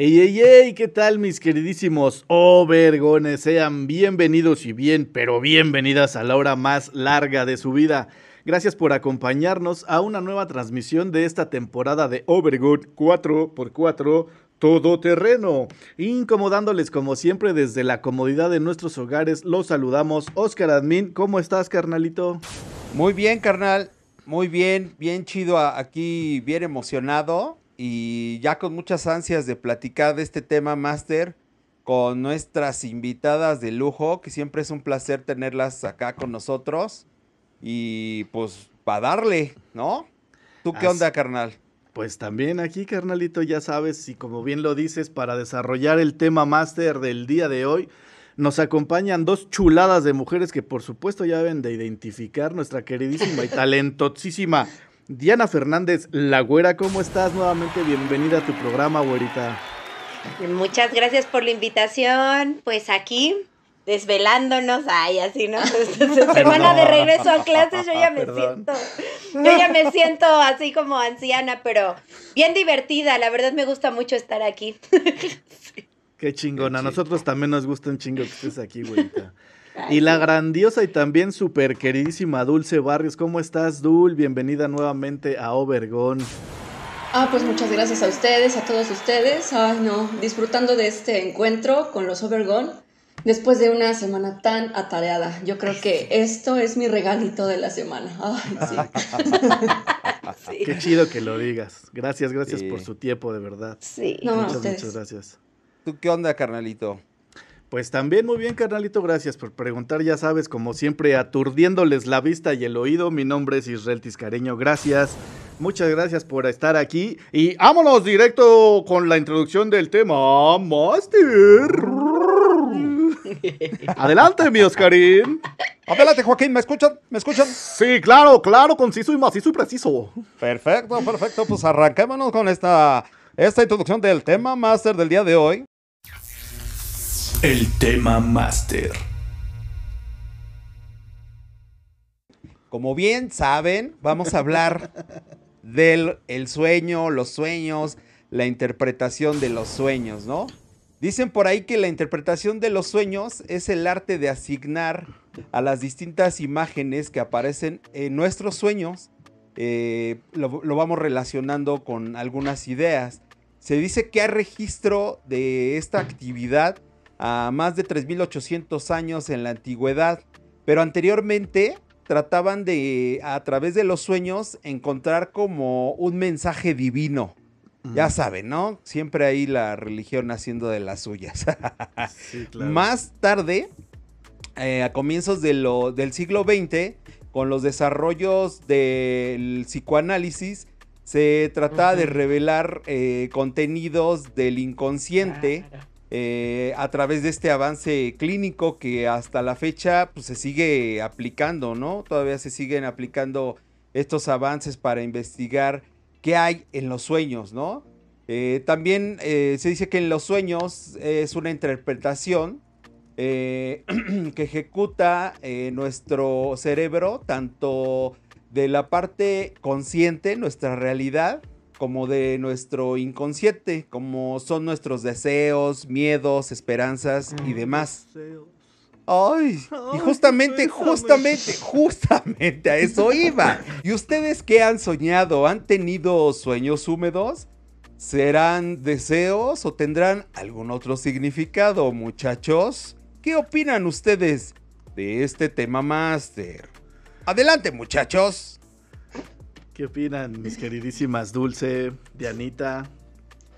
Ey, ey, ey, ¿qué tal mis queridísimos Overgones? Sean bienvenidos y bien, pero bienvenidas a la hora más larga de su vida. Gracias por acompañarnos a una nueva transmisión de esta temporada de Overgone 4x4 Todoterreno. Incomodándoles como siempre desde la comodidad de nuestros hogares, los saludamos. Oscar Admin, ¿cómo estás, carnalito? Muy bien, carnal. Muy bien, bien chido aquí, bien emocionado y ya con muchas ansias de platicar de este tema, Master, con nuestras invitadas de lujo, que siempre es un placer tenerlas acá con nosotros. Y pues, para darle, ¿no? ¿Tú qué onda, carnal? Pues también aquí, carnalito, ya sabes, y como bien lo dices, para desarrollar el tema máster del día de hoy, nos acompañan dos chuladas de mujeres que por supuesto ya deben de identificar nuestra queridísima y talentosísima Diana Fernández, la güera, ¿cómo estás? Nuevamente bienvenida a tu programa, güerita. Muchas gracias por la invitación. Pues aquí, desvelándonos, ay, así, ¿no? Semana de regreso a clases, yo ya me siento, yo ya me siento así como anciana, pero bien divertida. La verdad me gusta mucho estar aquí. Qué chingona. A nosotros también nos gusta un chingo que estés aquí, güerita. Y la grandiosa y también súper queridísima Dulce Barrios. ¿Cómo estás, Dul? Bienvenida nuevamente a Obergón. Ah, pues muchas gracias a ustedes, a todos ustedes. Ay, no, disfrutando de este encuentro con los Obergón después de una semana tan atareada. Yo creo que esto es mi regalito de la semana. Ay, sí. Qué chido que lo digas. Gracias, gracias por su tiempo, de verdad. Sí. muchas, muchas gracias. ¿Tú qué onda, carnalito? Pues también muy bien, carnalito, gracias por preguntar. Ya sabes, como siempre, aturdiéndoles la vista y el oído. Mi nombre es Israel Tiscareño, gracias. Muchas gracias por estar aquí. Y vámonos directo con la introducción del tema Master. Adelante, mi Oscarín. Adelante, Joaquín, ¿me escuchan? ¿Me escuchan? Sí, claro, claro, conciso y macizo y preciso. Perfecto, perfecto. Pues arranquémonos con esta, esta introducción del tema Master del día de hoy. El tema máster. Como bien saben, vamos a hablar del el sueño, los sueños, la interpretación de los sueños, ¿no? Dicen por ahí que la interpretación de los sueños es el arte de asignar a las distintas imágenes que aparecen en nuestros sueños, eh, lo, lo vamos relacionando con algunas ideas. Se dice que hay registro de esta actividad a más de 3.800 años en la antigüedad, pero anteriormente trataban de, a través de los sueños, encontrar como un mensaje divino. Ya saben, ¿no? Siempre ahí la religión haciendo de las suyas. Más tarde, eh, a comienzos de lo, del siglo XX, con los desarrollos del psicoanálisis, se trataba de revelar eh, contenidos del inconsciente eh, a través de este avance clínico que hasta la fecha pues, se sigue aplicando, ¿no? Todavía se siguen aplicando estos avances para investigar qué hay en los sueños, ¿no? Eh, también eh, se dice que en los sueños es una interpretación que ejecuta nuestro cerebro, tanto de la parte consciente, nuestra realidad, como de nuestro inconsciente, como son nuestros deseos, miedos, esperanzas y demás. Ay, y justamente, justamente, justamente a eso iba. ¿Y ustedes qué han soñado? ¿Han tenido sueños húmedos? ¿Serán deseos o tendrán algún otro significado, muchachos? ¿Qué opinan ustedes de este tema máster? Adelante, muchachos. ¿Qué opinan mis queridísimas Dulce, Dianita?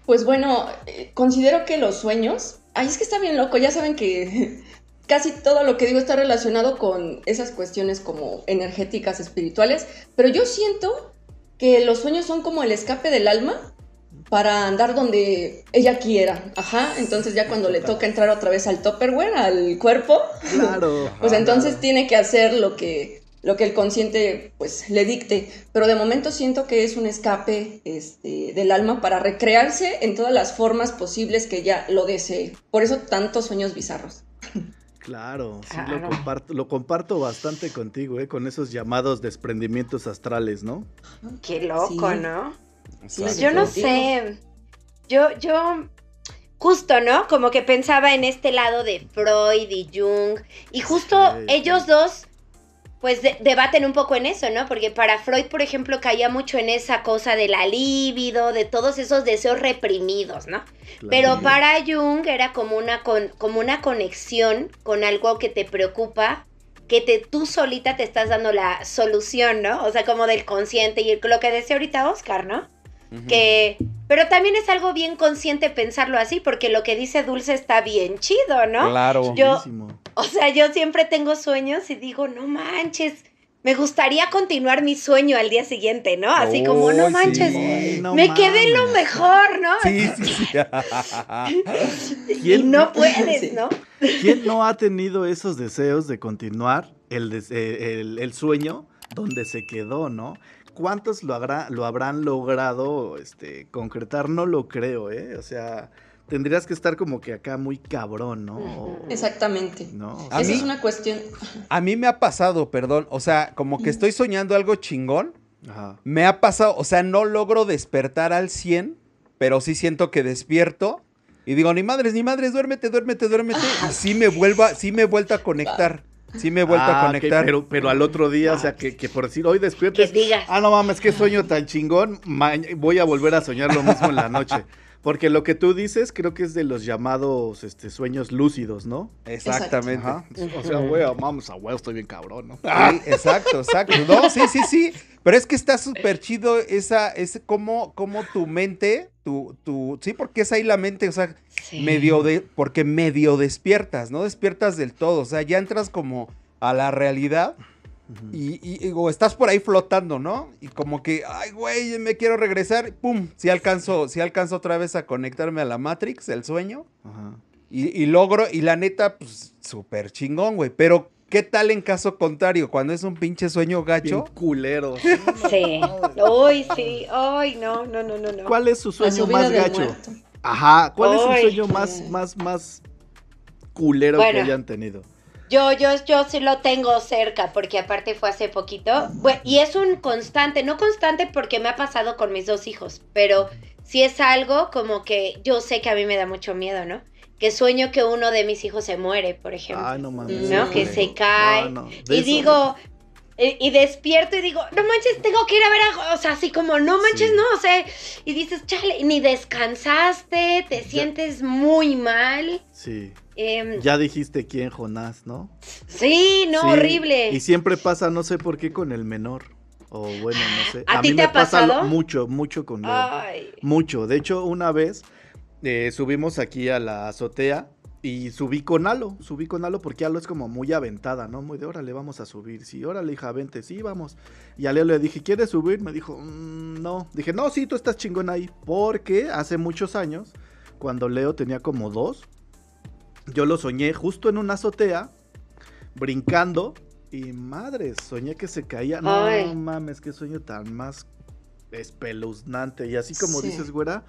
Pues bueno, eh, considero que los sueños, ay, es que está bien loco, ya saben que casi todo lo que digo está relacionado con esas cuestiones como energéticas, espirituales, pero yo siento que los sueños son como el escape del alma para andar donde ella quiera. Ajá, entonces ya cuando le toca entrar otra vez al topperware, al cuerpo, Claro. pues entonces tiene que hacer lo que, lo que el consciente pues le dicte. Pero de momento siento que es un escape este, del alma para recrearse en todas las formas posibles que ella lo desee. Por eso tantos sueños bizarros. Claro, sí lo comparto, lo comparto bastante contigo, ¿eh? con esos llamados desprendimientos astrales, ¿no? Qué loco, Sí. ¿no? Sí, Pues yo no sé. Yo, yo, justo, ¿no? Como que pensaba en este lado de Freud y Jung. Y justo Sí, ellos sí. dos, pues de- debaten un poco en eso, ¿no? Porque para Freud, por ejemplo, caía mucho en esa cosa de la libido, de todos esos deseos reprimidos, ¿no? Pero para Jung era como una, con, como una conexión con algo que te preocupa, que te, tú solita te estás dando la solución, ¿no? O sea, como del consciente y lo que decía ahorita Oscar, ¿no? Que, pero también es algo bien consciente pensarlo así, porque lo que dice Dulce está bien chido, ¿no? Claro. Yo-. O sea, yo siempre tengo sueños y digo, no manches, me gustaría continuar mi sueño al día siguiente, ¿no? Así como, no sí. manches, no me quedé en lo mames. mejor, ¿no? Sí, sí, sí. Y ¿Quién no puedes. ¿no? ¿Quién no ha tenido esos deseos de continuar el, eh, el- el sueño donde se quedó, no? ¿Cuántos lo, habrá- lo habrán logrado este, concretar? No lo creo, ¿eh? O sea, tendrías que estar como que acá muy cabrón, ¿no? O- Exactamente. ¿No? O Esa mí- es una cuestión. A mí me ha pasado, perdón, o sea, como que estoy soñando algo chingón. Ajá. Me ha pasado, o sea, no logro despertar al 100, pero sí siento que despierto. Y digo, ni madres, ni madres, duérmete, duérmete, duérmete. Y sí me vuelva, sí me he vuelto a conectar. Sí me he vuelto a Ah, conectar. pero, pero al otro día, o sea, que, que por decir, hoy despiertes. Que digas. Ah, no mames, qué sueño tan chingón. ma- voy a volver a soñar lo mismo en la noche. Porque lo que tú dices, creo que es de los llamados este, sueños lúcidos, ¿no? Exactamente. Ajá. O sea, güey, vamos a güey, estoy bien cabrón, ¿no? Sí, exacto, exacto. No, sí, sí, sí. Pero es que está súper chido esa, ese como, como tu mente, tu, tu, sí, porque es ahí la mente, o sea, Sí. medio de, porque medio despiertas, no despiertas del todo, o sea, ya entras como a la realidad Y, y- y- o estás por ahí flotando, ¿no? Y como que, ay, güey, me quiero regresar, pum, si alcanzo, si alcanzo otra vez a conectarme a la Matrix, el sueño, Ajá. y, y logro, y la neta, pues, súper chingón, güey, pero... ¿Qué tal en caso contrario? Cuando es un pinche sueño Bien gacho. culero. Sí. Uy, sí. Ay, no, no, no, no, no. ¿Cuál es su sueño más gacho? muerto. Ajá. ¿Cuál es el Ay. sueño más, más, más culero que hayan tenido? Yo, yo, yo sí lo tengo cerca, porque aparte fue hace poquito. Bueno, y es un constante, no constante porque me ha pasado con mis dos hijos, pero sí es algo como que yo sé que a mí me da mucho miedo, ¿no? Que sueño que uno de mis hijos se muere, por ejemplo. Ay, no mames. ¿no? Que se cae. No, no, y eso- digo, y, y despierto y digo, no manches, tengo que ir a ver a, o sea, así como, no manches, Sí. no, o sea, y dices, chale, ni descansaste, te sientes muy mal. Sí. Em, Ya dijiste quién, Jonás, ¿no? sí, no, Sí, horrible. Y siempre pasa, no sé por qué, con el menor. O bueno, no sé. ¿A ti mí te me ha pasa pasado? mucho, mucho con Leo. Ay, Mucho. De hecho, una vez eh, subimos aquí a la azotea y subí con Alo. Subí con Alo porque Alo es como muy aventada, ¿no? Muy de órale, vamos a subir. Sí, órale, hija, vente. Sí, vamos. Y a Leo le dije, ¿quieres subir? Me dijo, "Mm, no. Dije, no, sí, tú estás chingón ahí. Porque hace muchos años, cuando Leo tenía como dos, yo lo soñé justo en una azotea, brincando. Y madre, soñé que se caía. No Ay. mames, qué sueño tan más espeluznante. Y así como Sí. dices, güera,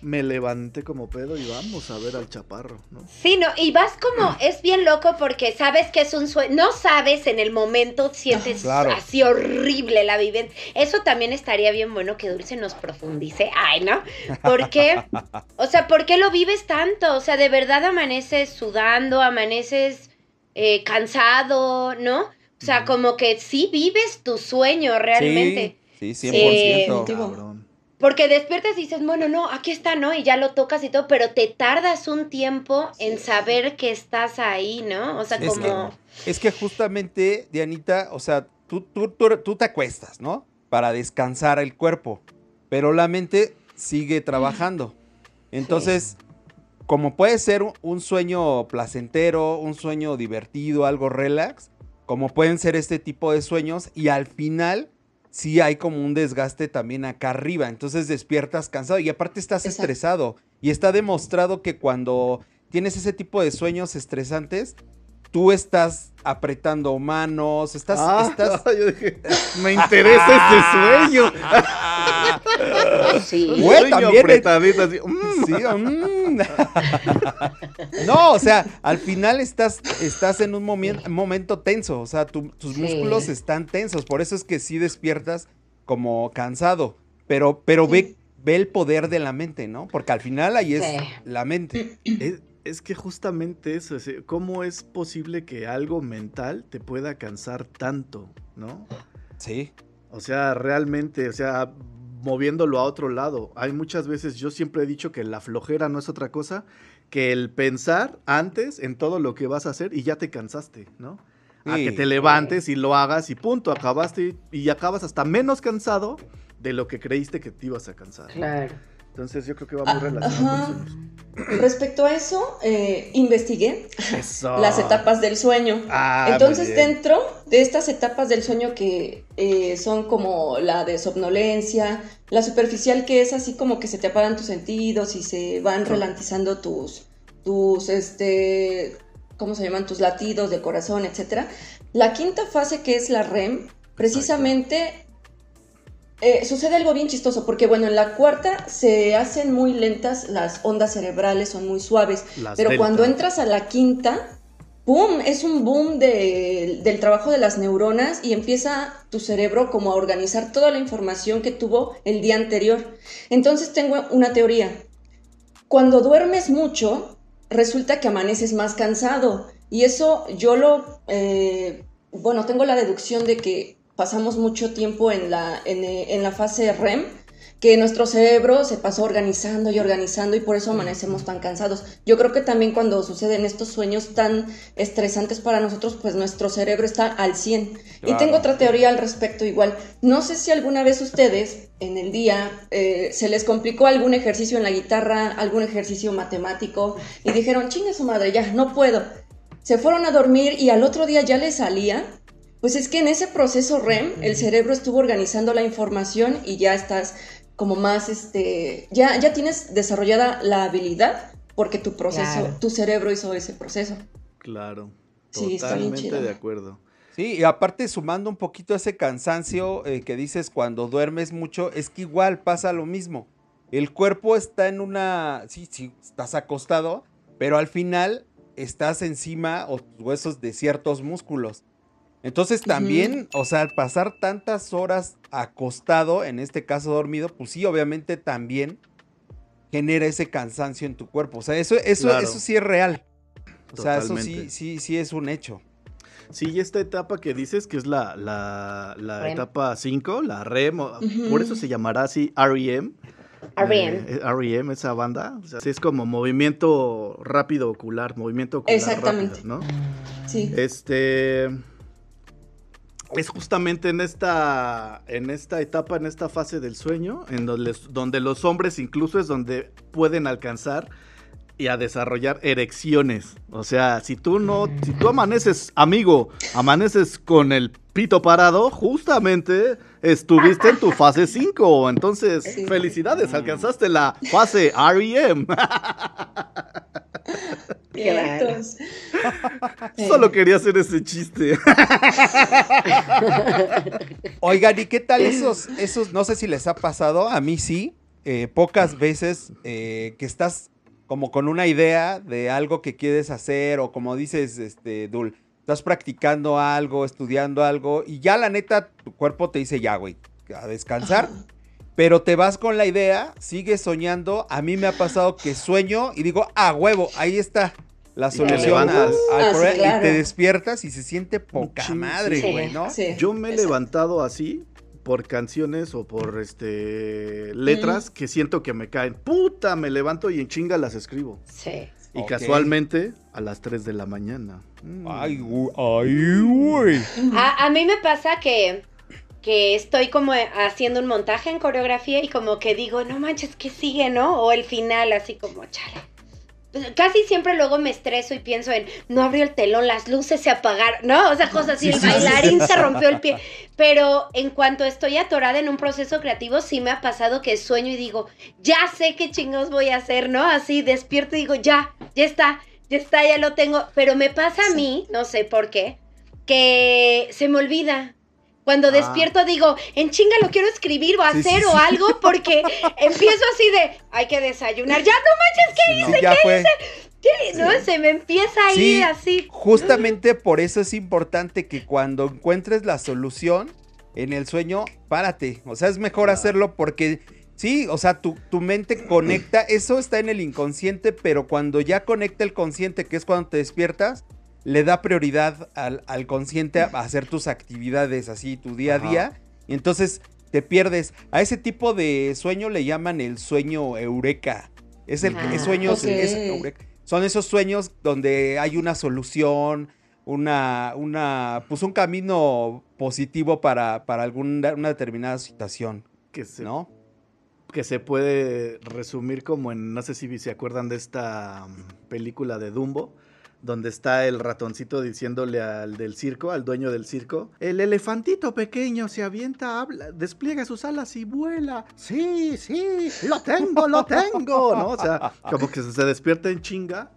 me levanté como pedo y vamos a ver al chaparro, ¿no? Sí, no, y vas como, es bien loco porque sabes que es un sueño, no sabes en el momento, sientes Claro. así horrible la vivencia. Eso también estaría bien bueno que Dulce nos profundice. Ay, ¿no? ¿Por qué? O sea, ¿por qué lo vives tanto? O sea, de verdad amaneces sudando, amaneces eh, cansado, ¿no? O sea, como que sí vives tu sueño realmente. Sí, sí, Sí. 100%. Definitivo. Cabrón. Porque despiertas y dices, bueno, no, aquí está, ¿no? Y ya lo tocas y todo, pero te tardas un tiempo en saber que estás ahí, ¿no? O sea, Es como... Es que justamente, Dianita, o sea, tú, tú, tú, tú te acuestas, ¿no? Para descansar el cuerpo, pero la mente sigue trabajando. Entonces, como puede ser un sueño placentero, un sueño divertido, algo relax, como pueden ser este tipo de sueños, y al final sí hay como un desgaste también acá arriba. Entonces despiertas cansado y aparte estás Exacto. estresado. Y está demostrado que cuando tienes ese tipo de sueños estresantes, tú estás apretando manos, estás... Ah, estás... yo dije, me interesa este sueño. Sí. Güey, Sueño también así, mm. Sí, mm. no, o sea, al final estás, estás en un momen- momento tenso, o sea, tu- tus Sí. músculos están tensos, por eso es que sí despiertas como cansado, pero, pero ve, ve el poder de la mente, ¿no? Porque al final ahí es Sí. la mente. Es, es que justamente eso, es, eh, ¿cómo es posible que algo mental te pueda cansar tanto, no? Sí. O sea, realmente, o sea, moviéndolo a otro lado. Hay muchas veces, yo siempre he dicho que la flojera no es otra cosa que el pensar antes en todo lo que vas a hacer y ya te cansaste, ¿no? A que te levantes y lo hagas y punto, acabaste y, y acabas hasta menos cansado de lo que creíste que te ibas a cansar. Claro. Entonces yo creo que va muy relacionado ajá. con sueños. Respecto a eso, eh, investigué Eso. las etapas del sueño. Ah, Entonces, dentro de estas etapas del sueño que eh, son como la de somnolencia, la superficial que es así como que se te apagan tus sentidos y se van ralentizando tus, tus, este, ¿cómo se llaman? Tus latidos de corazón, etcétera. La quinta fase que es la REM, precisamente eh, sucede algo bien chistoso, porque bueno, en la cuarta se hacen muy lentas las ondas cerebrales, son muy suaves, Las pero delta. cuando entras a la quinta, ¡pum! Es un boom de- del trabajo de las neuronas y empieza tu cerebro como a organizar toda la información que tuvo el día anterior. Entonces tengo una teoría. Cuando duermes mucho, resulta que amaneces más cansado. Y eso yo lo, eh, bueno, tengo la deducción de que pasamos mucho tiempo en la, en, eh, en la fase REM, que nuestro cerebro se pasó organizando y organizando y por eso amanecemos tan cansados. Yo creo que también cuando suceden estos sueños tan estresantes para nosotros, pues nuestro cerebro está al 100. Y tengo otra teoría al respecto igual. No sé si alguna vez ustedes en el día eh, se les complicó algún ejercicio en la guitarra, algún ejercicio matemático y dijeron, chinga su madre, ya, no puedo. Se fueron a dormir y al otro día ya les salía. Pues es que en ese proceso REM el cerebro estuvo organizando la información y ya estás como más, este, ya, ya tienes desarrollada la habilidad porque tu proceso, Claro. tu cerebro hizo ese proceso. Claro. Sí, está bien Totalmente chido. de acuerdo. Sí, y aparte sumando un poquito ese cansancio eh, que dices cuando duermes mucho, es que igual pasa lo mismo. El cuerpo está en una, sí, sí, estás acostado, pero al final estás encima o tus huesos de ciertos músculos. Entonces también, o sea, al pasar tantas horas acostado, en este caso dormido, pues sí, obviamente también genera ese cansancio en tu cuerpo. O sea, eso, eso, Claro. eso sí es real. O sea, eso sí, sí, sí es un hecho. Sí, y esta etapa que dices que es la, la, la REM. etapa 5, la REM, por eso se llamará así REM. R.E.M.. Eh, REM, esa banda. O sea, sí, es como movimiento rápido ocular, movimiento ocular Exactamente. rápido, ¿no? Sí. Este es justamente en esta en esta etapa, en esta fase del sueño, en donde, donde los hombres incluso es donde pueden alcanzar y a desarrollar erecciones. O sea, si tú no, si tú amaneces, amigo, amaneces con el pito parado, justamente estuviste en tu fase 5. Entonces, felicidades, alcanzaste la fase REM. Vientos. Solo quería hacer ese chiste. Oigan, ¿y qué tal esos, esos, no sé si les ha pasado, a mí sí, eh, pocas veces eh, que estás como con una idea de algo que quieres hacer o como dices, este, Dul, estás practicando algo, estudiando algo y ya la neta tu cuerpo te dice ya, güey, a descansar. Pero te vas con la idea, sigues soñando. A mí me ha pasado que sueño y digo, ah, huevo, ahí está la solución al, levantas. al Ah, sí, problema", claro. y te despiertas y se siente poca madre, sí. güey, ¿no? Sí, Yo me he exacto. levantado así por canciones o por este letras que siento que me caen. Puta, me levanto y en chinga las escribo. Sí. Y casualmente a las 3 de la mañana. Mm. Ay, güey, ay, güey. A, a mí me pasa que, que estoy como haciendo un montaje en coreografía y como que digo, no manches, ¿qué sigue, no? O el final, así como, chale. casi siempre luego me estreso y pienso en, no abrió el telón, las luces se apagaron, ¿no? O sea, cosas así, el bailarín se rompió el pie. Pero en cuanto estoy atorada en un proceso creativo, sí me ha pasado que sueño y digo, ya sé qué chingos voy a hacer, ¿no? Así despierto y digo, ya, ya está, ya está, ya lo tengo. Pero me pasa a mí, no sé por qué, que se me olvida. Cuando ah. despierto digo, en chinga lo quiero escribir o hacer o algo porque empiezo así de, hay que desayunar. Ya no manches, ¿qué hice? ¿Qué hice? ¿Qué? No, se me empieza a ir así. Justamente por eso es importante que cuando encuentres la solución en el sueño, párate. O sea, es mejor hacerlo porque Sí, o sea, tu, tu, mente conecta, eso está en el inconsciente, pero cuando ya conecta el consciente, que es cuando te despiertas, le da prioridad al, consciente a hacer tus actividades así, tu día a día. Y entonces te pierdes. A ese tipo de sueño le llaman el sueño eureka. Es el ah, sueños, son esos sueños donde hay una solución, una, una, pues un camino positivo para, para alguna una determinada situación. Que ¿no? Que se puede resumir como en, no sé si se acuerdan de esta mm, película de Dumbo, donde está el ratoncito diciéndole al del circo, al dueño del circo, el elefantito pequeño se avienta, habla, despliega sus alas y vuela. Sí, sí, lo tengo, lo tengo, ¿no? O sea, como que se despierta en chinga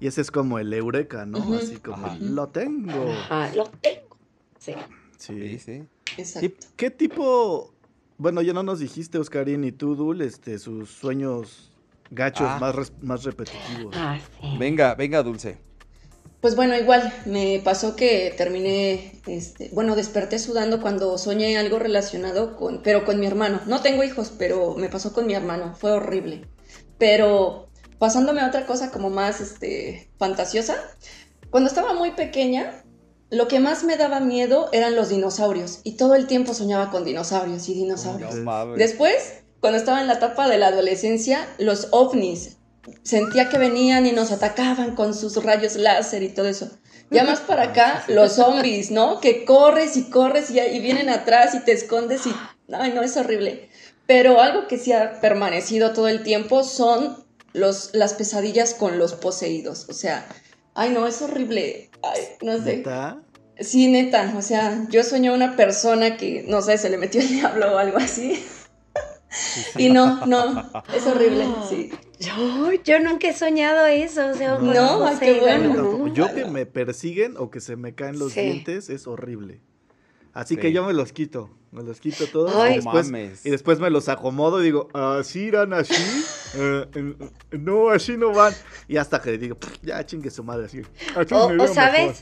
y ese es como el eureka, ¿no? Así como, lo tengo. Ah, lo tengo. Sí. Sí, sí. Exacto. ¿Qué tipo, bueno, ya no nos dijiste, Oscarín, y tú, Dul, este, sus sueños gachos ah. más, más repetitivos? Ah, sí. Venga, venga, Dulce. Pues bueno, igual me pasó que terminé, este, bueno, desperté sudando cuando soñé algo relacionado con, pero con mi hermano. No tengo hijos, pero me pasó con mi hermano, fue horrible. Pero pasándome a otra cosa como más, este, fantasiosa, cuando estaba muy pequeña, lo que más me daba miedo eran los dinosaurios y todo el tiempo soñaba con dinosaurios y dinosaurios. Después, cuando estaba en la etapa de la adolescencia, los ovnis, sentía que venían y nos atacaban con sus rayos láser y todo eso. Ya más para acá, los zombies, ¿no? Que corres y corres y, y, vienen atrás y te escondes y... Ay, no, es horrible. Pero algo que sí ha permanecido todo el tiempo son los, las pesadillas con los poseídos. O sea, ay, no, es horrible. Ay, no sé. ¿Neta? Sí, neta. O sea, yo sueño una persona que, no sé, se le metió el diablo o algo así. Y no, no, es horrible, sí. Yo, yo nunca he soñado eso, o sea, no, qué bueno. Yo que me persiguen o que se me caen los dientes es horrible. Así que yo me los quito, me los quito todos y, después, y, después, me los acomodo y digo, ¿así irán así? Eh, no, así no van. Y hasta que digo, ya chingue su madre así. o, sabes,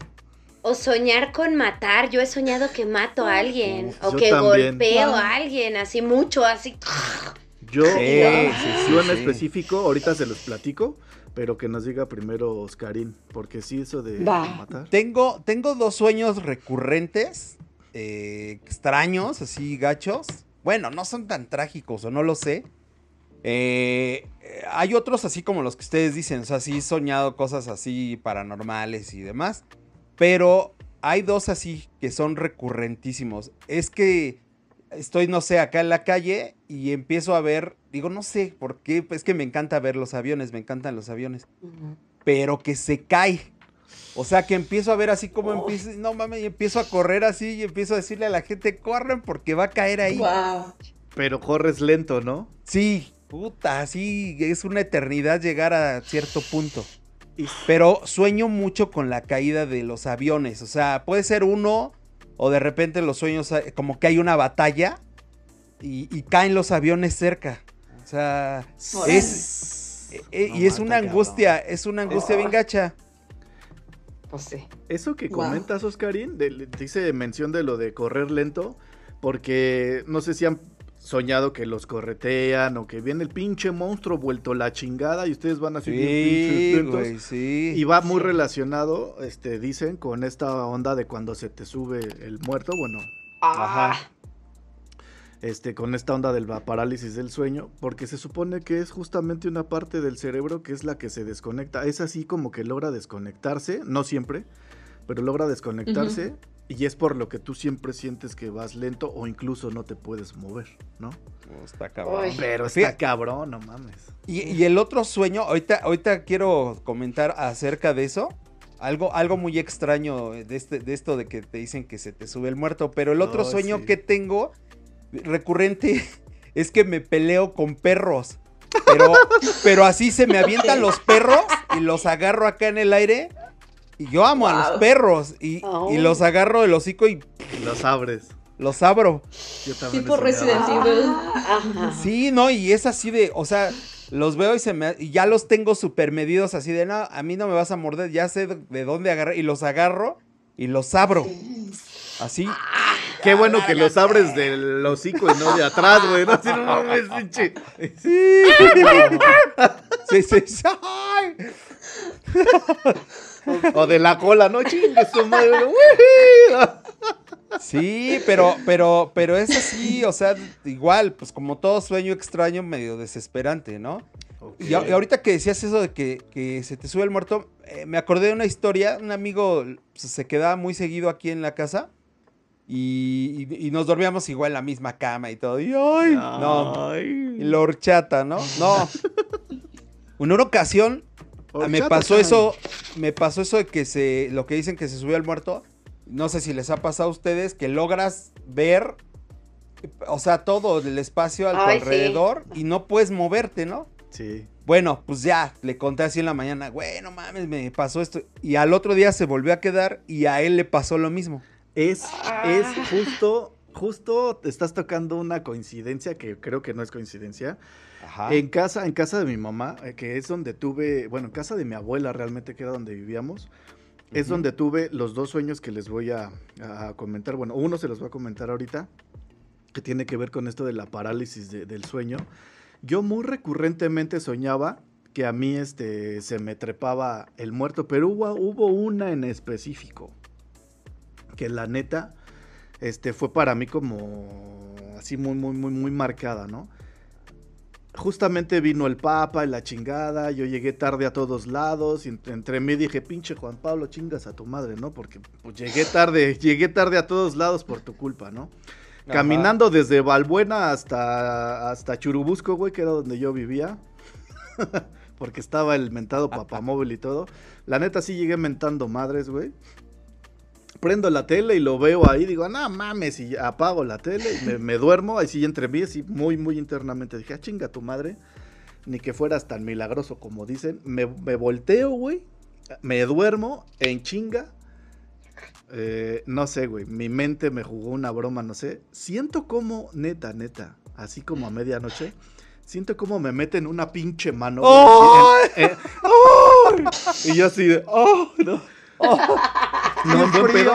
o soñar con matar. Yo he soñado que mato a alguien. o que golpeo a alguien, así mucho, así. Yo, yo en específico, ahorita se los platico, pero que nos diga primero Oscarín, porque sí, eso de matar. Tengo, tengo dos sueños recurrentes, eh, extraños, así gachos. Bueno, no son tan trágicos, o no lo sé. Eh, hay otros así como los que ustedes dicen, o sea, sí he soñado cosas así paranormales y demás. Pero hay dos así que son recurrentísimos. Es que estoy, no sé, acá en la calle y empiezo a ver, digo, no sé por qué, es que me encanta ver los aviones, me encantan los aviones, pero que se cae. O sea, que empiezo a ver así como empiezo, no mames, y empiezo a correr así y empiezo a decirle a la gente, corren porque va a caer ahí. Pero corres lento, ¿no? Sí, puta, sí, es una eternidad llegar a cierto punto. Pero sueño mucho con la caída de los aviones. O sea, puede ser uno o de repente los sueños eh, como que hay una batalla y, caen los aviones cerca. O sea, es... Eh, eh, y es una angustia, es una angustia bien gacha. Pues sí. Eso que comentas, Oscarín, dice mención de lo de correr lento, porque no sé si han soñado que los corretean o que viene el pinche monstruo vuelto la chingada y ustedes van así sí, sí. y va muy relacionado este dicen con esta onda de cuando se te sube el muerto bueno ah. ajá. Este con esta onda del parálisis del sueño porque se supone que es justamente una parte del cerebro que es la que se desconecta. Es así como que logra desconectarse no siempre pero logra desconectarse y es por lo que tú siempre sientes que vas lento o incluso no te puedes mover, ¿no? Oh, está cabrón. Uy. Pero está cabrón, no mames. Y, y el otro sueño, ahorita, ahorita quiero comentar acerca de eso. Algo, algo muy extraño de, este, de esto de que te dicen que se te sube el muerto. Pero el otro sueño sí. que tengo recurrente es que me peleo con perros. Pero, pero así se me avientan los perros y los agarro acá en el aire. Y yo amo a los perros. Y, Oh. y los agarro del hocico y Los abres. los abro. Yo también Tipo. Resident Evil. Ajá. Sí, no, y es así de, o sea, los veo y se me y ya los tengo super medidos así de, no, a mí no me vas a morder, ya sé de, de dónde agarrar y los agarro y los abro. Así. Qué bueno que los abres del hocico y no de atrás, güey. No, Si no mames, pinche. Sí. sí, sí, sí. O de la cola, no chingue su madre. Sí, pero, pero, pero es así, o sea, igual, pues como todo sueño extraño, medio desesperante, ¿no? Y, a- y ahorita que decías eso de que, que se te sube el muerto, eh, me acordé de una historia. Un amigo pues, se quedaba muy seguido aquí en la casa y, y- y nos dormíamos igual en la misma cama y todo. Y ay, no, Ay. y la horchata, ¿no? No. En una ocasión ah, me pasó eso, me pasó eso de que se, lo que dicen que se subió al muerto. No sé si les ha pasado a ustedes que logras ver, o sea, todo el espacio a tu Ay, sí. alrededor y no puedes moverte, ¿no? Sí. Bueno, pues ya, le conté así en la mañana, güey, no mames, me pasó esto. Y al otro día se volvió a quedar y a él le pasó lo mismo. Es, Ah. es justo, justo te estás tocando una coincidencia que creo que no es coincidencia. Ajá. En casa, en casa de mi mamá, eh, que es donde tuve, bueno, en casa de mi abuela realmente, que era donde vivíamos, es donde tuve los dos sueños que les voy a, a comentar. Bueno, uno se los voy a comentar ahorita, que tiene que ver con esto de la parálisis de- del sueño. Yo muy recurrentemente soñaba que a mí este, se me trepaba el muerto, pero hubo, hubo una en específico, que la neta este, fue para mí como así muy, muy, muy, muy marcada, ¿no? Justamente vino el Papa y la chingada, yo llegué tarde a todos lados, y ent- entre mí dije, pinche Juan Pablo, chingas a tu madre, ¿no? Porque pues, llegué tarde, llegué tarde a todos lados por tu culpa, ¿no? Ajá. Caminando desde Balbuena hasta, hasta Churubusco, güey, que era donde yo vivía. Porque estaba el mentado papamóvil y todo. La neta sí llegué mentando madres, güey. Prendo la tele y lo veo ahí, digo, no mames, y apago la tele, me, me duermo, así entre mí, así muy, muy internamente. Dije, ah, chinga tu madre, ni que fueras tan milagroso como dicen. Me, me volteo, güey, me duermo en chinga. Eh, no sé, güey, mi mente me jugó una broma, no sé. Siento como, neta, neta, así como a medianoche, siento como me meten una pinche mano. güey, así en- en- ¡Ay! y yo así de, oh, no. No, en buen pedo.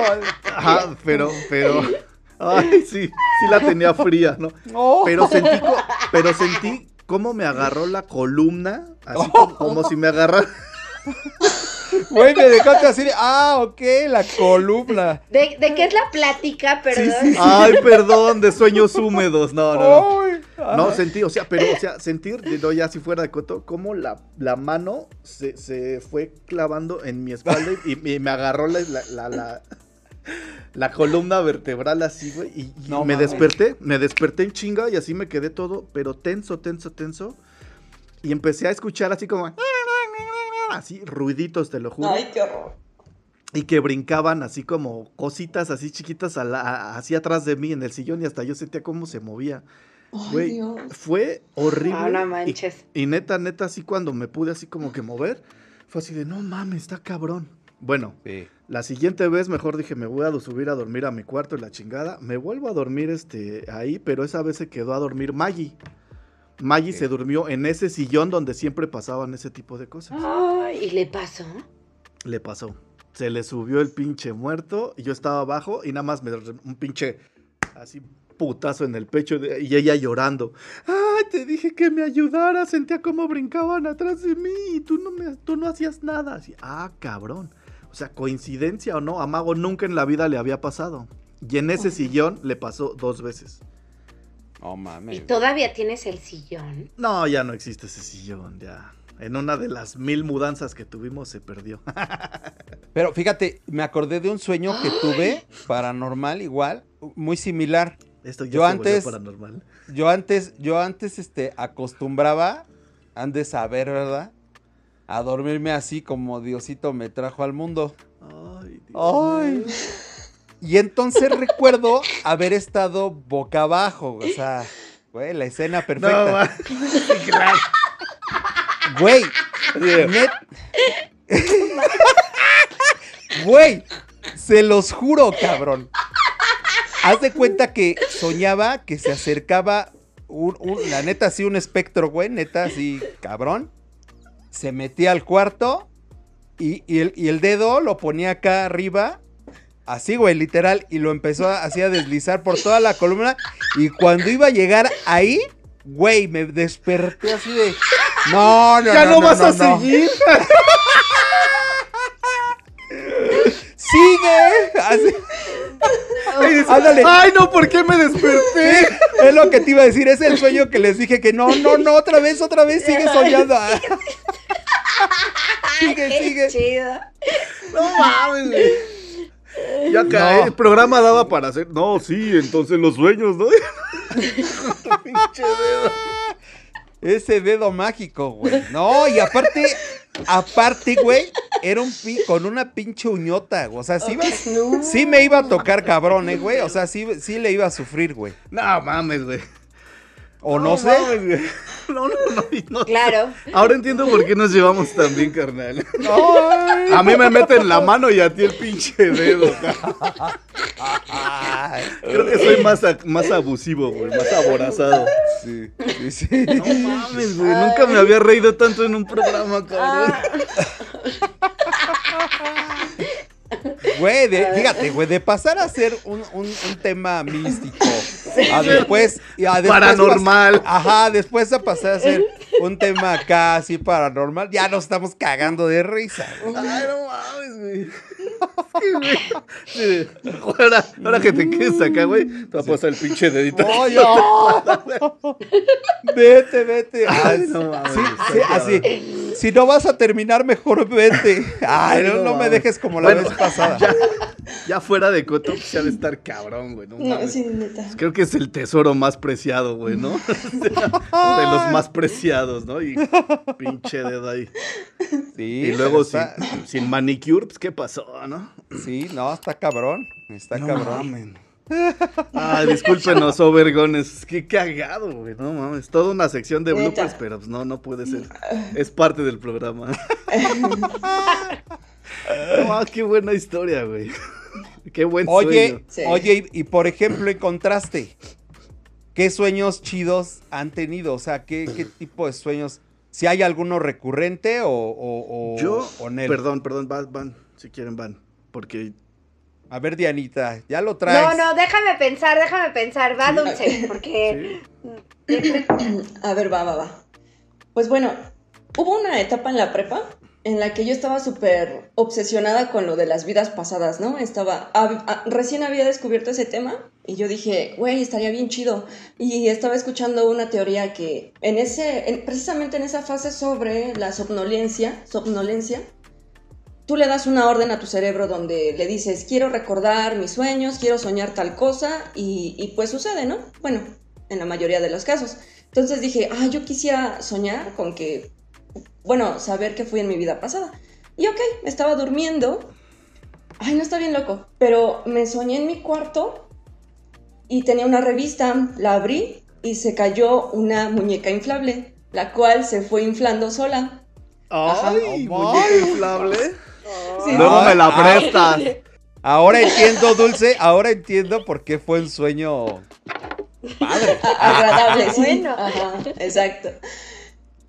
Ajá, pero, pero. Ay, sí, sí la tenía fría, ¿no? Pero sentí, pero sentí cómo me agarró la columna, así como, como si me agarrara. Güey, me dejaste así ah, ok, la columna. ¿De, de qué es la plática, perdón? Ay, perdón, de sueños húmedos. No, no, no. Ay, No, sentí, o sea, pero, o sea, sentir, no, ya si fuera de coto, cómo la, la mano se, se fue clavando en mi espalda y, y me agarró la, la, la, la- la columna vertebral así, güey. Y, y No me desperté, me desperté en chinga y así me quedé todo, pero tenso, tenso, tenso. Y empecé a escuchar así como... Así, ruiditos, te lo juro. Ay, qué horror. Y que brincaban así como cositas así chiquitas a la- a- así atrás de mí en el sillón y hasta yo sentía cómo se movía. Güey, Dios. fue horrible. Ah, no y- manches. Y, neta, neta, así cuando me pude así como que mover, fue así de, no mames, está cabrón. Bueno, Sí. la siguiente vez mejor dije, me voy a subir a dormir a mi cuarto y la chingada. Me vuelvo a dormir este ahí, pero esa vez se quedó a dormir Maggie. Maggie se durmió en ese sillón donde siempre pasaban ese tipo de cosas. ¿y le pasó? Le pasó. Se le subió el pinche muerto y yo estaba abajo y nada más me un pinche así putazo en el pecho de- y ella llorando. Ay, te dije que me ayudara, sentía como brincaban atrás de mí y tú no me tú no hacías nada. Así, ah, cabrón. O sea, coincidencia o no, a Mago nunca en la vida le había pasado. Y en ese sillón le pasó dos veces. No ¿Y mames. todavía tienes el sillón? No, ya no existe ese sillón, ya. En una de las mil mudanzas que tuvimos se perdió. Pero fíjate, me acordé de un sueño que tuve paranormal igual, muy similar. Esto ya Yo se antes- paranormal. Yo antes, yo antes, este, acostumbraba, han de saber, ¿verdad? A dormirme así como Diosito me trajo al mundo. Ay, Dios. Ay. Y entonces recuerdo haber estado boca abajo, o sea, güey, la escena No, perfecta. claro. Güey, net- Güey, se los juro, cabrón. Haz de cuenta que soñaba que se acercaba un, un- la neta, así un espectro, güey, neta, así, cabrón. Se metía al cuarto y, y el, y el dedo lo ponía acá arriba, así, güey, literal, y lo empezó a, así a deslizar por toda la columna. Y cuando iba a llegar ahí, güey, me desperté así de. No, no, ¿Ya no, no, no, vas no, a no. seguir? ¡Sigue! Así- Ándale. Ay, no, ¿por qué me desperté? Es lo que te iba a decir, es el sueño que les dije que no, no, no, otra vez, otra vez, sigue soñando. sigue, Qué sigue. chido. No mames, güey. Ya cae, No. el programa daba para hacer. No, sí, entonces los sueños, ¿no? Pinche dedo. Ese dedo mágico, güey. No, y aparte, aparte, güey, era un pi con una pinche uñota, güey. O sea, sí, iba- No. sí me iba a tocar cabrón, eh, güey. O sea, sí, sí le iba a sufrir, güey. No mames, güey. O no, sé. No, no, no, no sé. Claro. Ahora entiendo por qué nos llevamos tan bien, carnal. Ay. A mí me meten la mano y a ti el pinche dedo. Creo que soy más, a- más abusivo, güey, más aborazado. sí, sí, sí. No mames, güey, nunca me había reído tanto en un programa, cabrón. Güey, de- fíjate, güey, de pasar a ser un, un- un tema místico a después, a después Paranormal. ajá, después a pasar a ser un tema casi paranormal, ya nos estamos cagando de risa. güey. Ay, no mames, güey. Ahora, ahora que te quedes acá, güey, te va a pasar el pinche dedito. ¡Oh, no! Vete, vete. Ay, no mames, sí, sí, cabrón. así. Si no vas a terminar, mejor vete. Ay, no, no me dejes como la Bueno, vez pasada. Ya, ya fuera de coto, pues ya de estar cabrón, güey. No, No, sí, neta. Creo que es el tesoro más preciado, güey, ¿no? de los más preciados, ¿no? Y pinche dedo ahí. Sí, Y luego está- sin, sin manicure, pues, ¿qué pasó, no? Sí, no, está cabrón. Está No cabrón. Ay, discúlpenos, oh, vergones. Qué cagado, güey. No mames. Toda una sección de Neta. bloopers, pero pues, no, no puede ser. Es parte del programa. Ah, qué buena historia, güey. Qué buen Oye, sueño. Sí. oye, y, y por ejemplo, en contraste, ¿qué sueños chidos han tenido? O sea, ¿qué, qué tipo de sueños? Si hay alguno recurrente o, o, o- Yo, o nel? perdón, perdón, van, van, si quieren van, porque A ver, Dianita, ya lo traes. No, no, déjame pensar, déjame pensar. Va dulce, porque. A ver, va, va, va. Pues bueno, hubo una etapa en la prepa en la que yo estaba súper obsesionada con lo de las vidas pasadas, ¿no? Estaba, hab- a- recién había descubierto ese tema y yo dije, güey, estaría bien chido. Y estaba escuchando una teoría que en ese, en- precisamente en esa fase sobre la somnolencia, somnolencia, tú le das una orden a tu cerebro donde le dices, quiero recordar mis sueños, quiero soñar tal cosa, y, y pues sucede, ¿no? Bueno, en la mayoría de los casos. Entonces dije, ah, yo quisiera soñar con que, bueno, saber qué fui en mi vida pasada. Y ok, estaba durmiendo. Ay, no está bien loco, pero me soñé en mi cuarto y tenía una revista, la abrí y se cayó una muñeca inflable, la cual se fue inflando sola. Ajá. ¡Ay, Oh, muñeca inflable! Sí. Luego me la Ah, prestas. Ahora entiendo, Dulce, ahora entiendo por qué fue un sueño padre. Agradable, sí. Bueno. Ajá, exacto.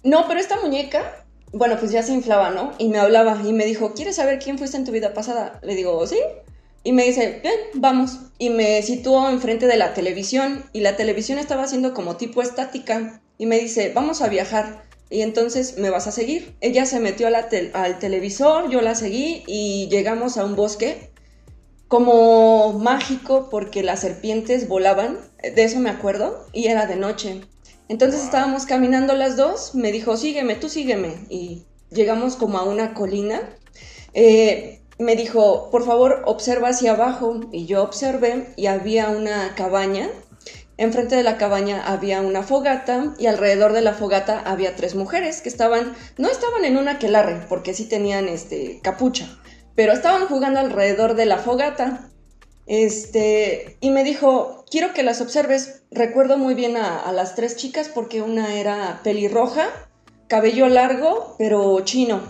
No, pero esta muñeca, bueno, pues ya se inflaba, ¿no? Y me hablaba y me dijo, ¿quieres saber quién fuiste en tu vida pasada? Le digo, sí. Y me dice, bien, vamos. Y me situó enfrente de la televisión y la televisión estaba haciendo como tipo estática. Y me dice, vamos a viajar. Y entonces me vas a seguir. Ella se metió a la tel- al televisor, yo la seguí y llegamos a un bosque como mágico porque las serpientes volaban, de eso me acuerdo, y era de noche. Entonces estábamos caminando las dos, me dijo, sígueme, tú sígueme. Y llegamos como a una colina. Eh, me dijo, por favor, observa hacia abajo. Y yo observé y había una cabaña. Enfrente de la cabaña había una fogata y alrededor de la fogata había tres mujeres que estaban, no estaban en una aquelarre, porque sí tenían este, capucha, pero estaban jugando alrededor de la fogata. Este, y me dijo, quiero que las observes. Recuerdo muy bien a, las tres chicas porque una era pelirroja, cabello largo, pero chino.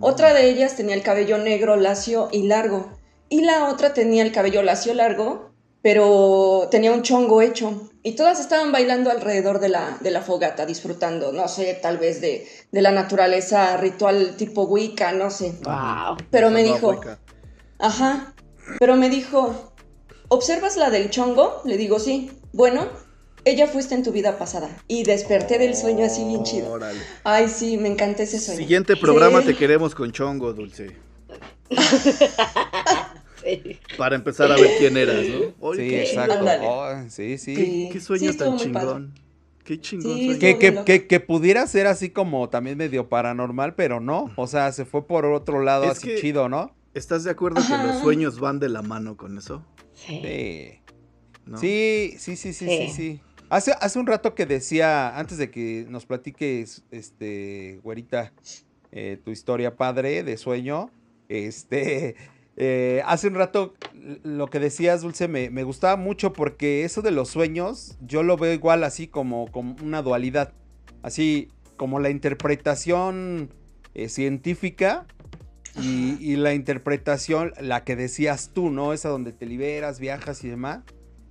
Otra de ellas tenía el cabello negro, lacio y largo. Y la otra tenía el cabello lacio largo, pero tenía un chongo hecho. Y todas estaban bailando alrededor de la, de la fogata, disfrutando, no sé, tal vez de, de la naturaleza ritual tipo Wicca, no sé. Wow. Pero me dijo, ajá, pero me dijo, ¿observas la del chongo? Le digo, sí. Bueno, ella fuiste en tu vida pasada. Y desperté del sueño así bien chido. Órale. Ay, sí, me encanta ese sueño. Siguiente programa Sí. te queremos con chongo, Dulce. Sí. Para empezar a ver quién eras, ¿no? Oye, Sí, qué exacto. Oh, sí, sí. Sí. Qué sueño Sí, tan chingón. Qué chingón Sí, sueño. Que, que, que, que pudiera ser así como también medio paranormal, pero no. O sea, se fue por otro lado Es así que- chido, ¿no? ¿Estás de acuerdo que los sueños van de la mano con eso? Sí. Sí. ¿No? Sí, sí, sí, sí, sí, Sí. sí. Hace, hace un rato que decía, antes de que nos platiques, este, güerita, eh, tu historia padre de sueño, este, eh, hace un rato lo que decías, Dulce, me, me gustaba mucho porque eso de los sueños, yo lo veo igual así como, como una dualidad, así como la interpretación eh, científica y, y la interpretación, la que decías tú, ¿no? Esa donde te liberas, viajas y demás,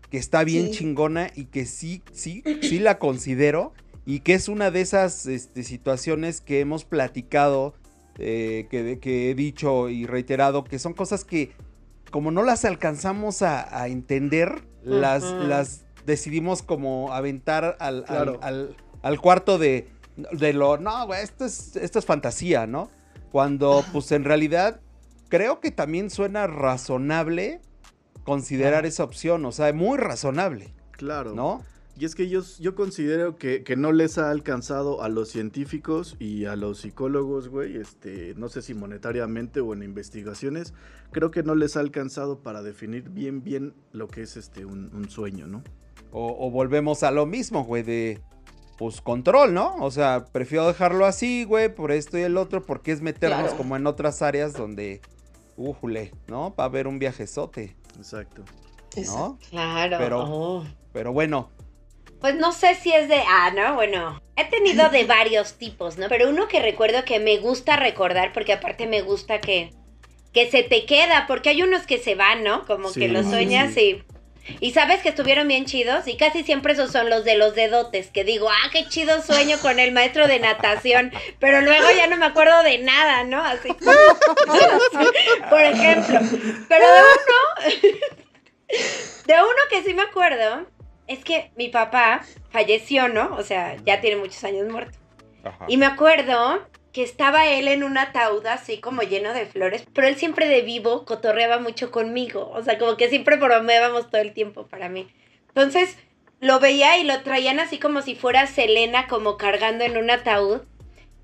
que está bien Sí. chingona y que sí, sí, sí la considero y que es una de esas este, situaciones que hemos platicado, eh, que, que he dicho y reiterado, que son cosas que como no las alcanzamos a, a entender, las, decidimos como aventar al, al- Claro. al- al cuarto de, de lo, no, güey, esto es, esto es fantasía, ¿no? Cuando pues en realidad creo que también suena razonable considerar esa opción, o sea, muy razonable, Claro. ¿no? Y es que yo, yo considero que, que no les ha alcanzado a los científicos y a los psicólogos, güey, este, no sé si monetariamente o en investigaciones, creo que no les ha alcanzado para definir bien, bien lo que es este un, un sueño, ¿no? O, o volvemos a lo mismo, güey, de pues control, ¿no? O sea, prefiero dejarlo así, güey, por esto y el otro, porque es meternos Claro. como en otras áreas donde, újule, ¿no? Va a haber un viajezote, Exacto. Exacto. ¿no? Claro. Pero- Oh. Pero bueno, Pues no sé si es de. Ah, no, bueno. He tenido de varios tipos, ¿no? Pero uno que recuerdo que me gusta recordar, porque aparte me gusta que. Que se te queda, porque hay unos que se van, ¿no? Como Sí, que los sueñas sí. y. Y sabes que estuvieron bien chidos, y casi siempre esos son los de los dedotes, que digo, ah, qué chido sueño con el maestro de natación, pero luego ya no me acuerdo de nada, ¿no? Así, por ejemplo. Pero de uno, de uno que sí me acuerdo, es que mi papá falleció, ¿no? O sea, ya tiene muchos años muerto. Y me acuerdo que estaba él en un ataúd así como lleno de flores, pero él siempre de vivo cotorreaba mucho conmigo, o sea, como que siempre bromeábamos todo el tiempo para mí. Entonces, lo veía y lo traían así como si fuera Selena como cargando en un ataúd.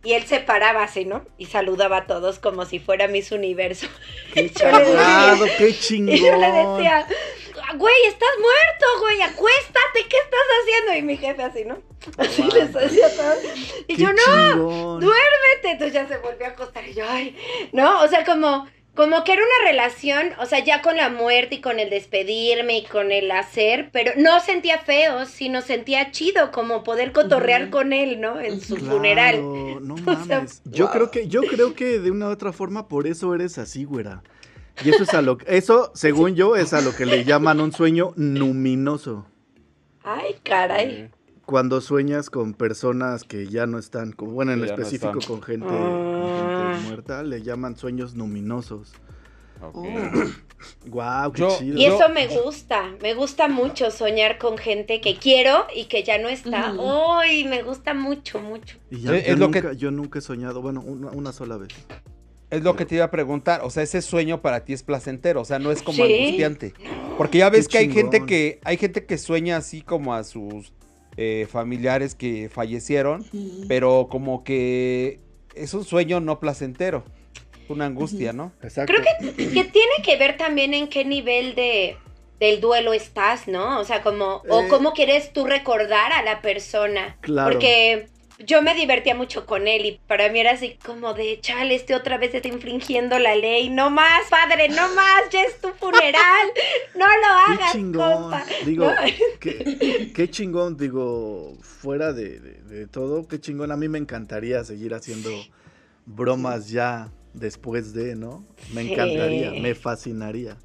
Y él se paraba así, ¿no? Y saludaba a todos como si fuera Miss Universo. ¡Qué chingado, qué Y chingón! yo le decía, güey, estás muerto, güey, acuéstate, ¿qué estás haciendo? Y mi jefe así, ¿no? Así les decía a todos. Y ¡Qué yo, no, chingón! duérmete. Entonces ya se volvió a acostar y yo, ay, no, o sea, como, como que era una relación, o sea, ya con la muerte y con el despedirme y con el hacer, pero no sentía feo, sino sentía chido, como poder cotorrear con él, ¿no? En su Claro, funeral. No O sea, mames. Yo creo que, yo creo que de una u otra forma por eso eres así, güera. Y eso es a lo eso, según yo, es a lo que le llaman un sueño luminoso. Ay, caray. Cuando sueñas con personas que ya no están, bueno, en ya específico con gente, con Ah. gente muerta, le llaman sueños luminosos. Ok. Guau, qué Yo- chido. Y eso me gusta, me gusta mucho soñar con gente que quiero y que ya no está. ¡Ay! me gusta mucho, mucho. Y ya- Es- yo, es lo que- nunca, yo nunca he soñado, bueno, una, una sola vez. Es lo que te iba a preguntar, o sea, ese sueño para ti es placentero, o sea, no es como Sí. angustiante. Porque ya ves Qué que hay gente que hay gente que sueña así como a sus eh, familiares que fallecieron, pero como que es un sueño no placentero, una angustia, ¿no? Exacto. Creo que, que tiene que ver también en qué nivel de del duelo estás, ¿no? O sea, como, o Eh. cómo quieres tú recordar a la persona. Claro. Porque yo me divertía mucho con él y para mí era así como de, chale, este otra vez está infringiendo la ley. No más, padre, no más, ya es tu funeral. No lo Qué hagas, chingón. compa. Digo, No. qué, qué chingón, digo, fuera de, de- de todo, qué chingón. A mí me encantaría seguir haciendo bromas ya después de, ¿no? Me Sí. encantaría, me fascinaría.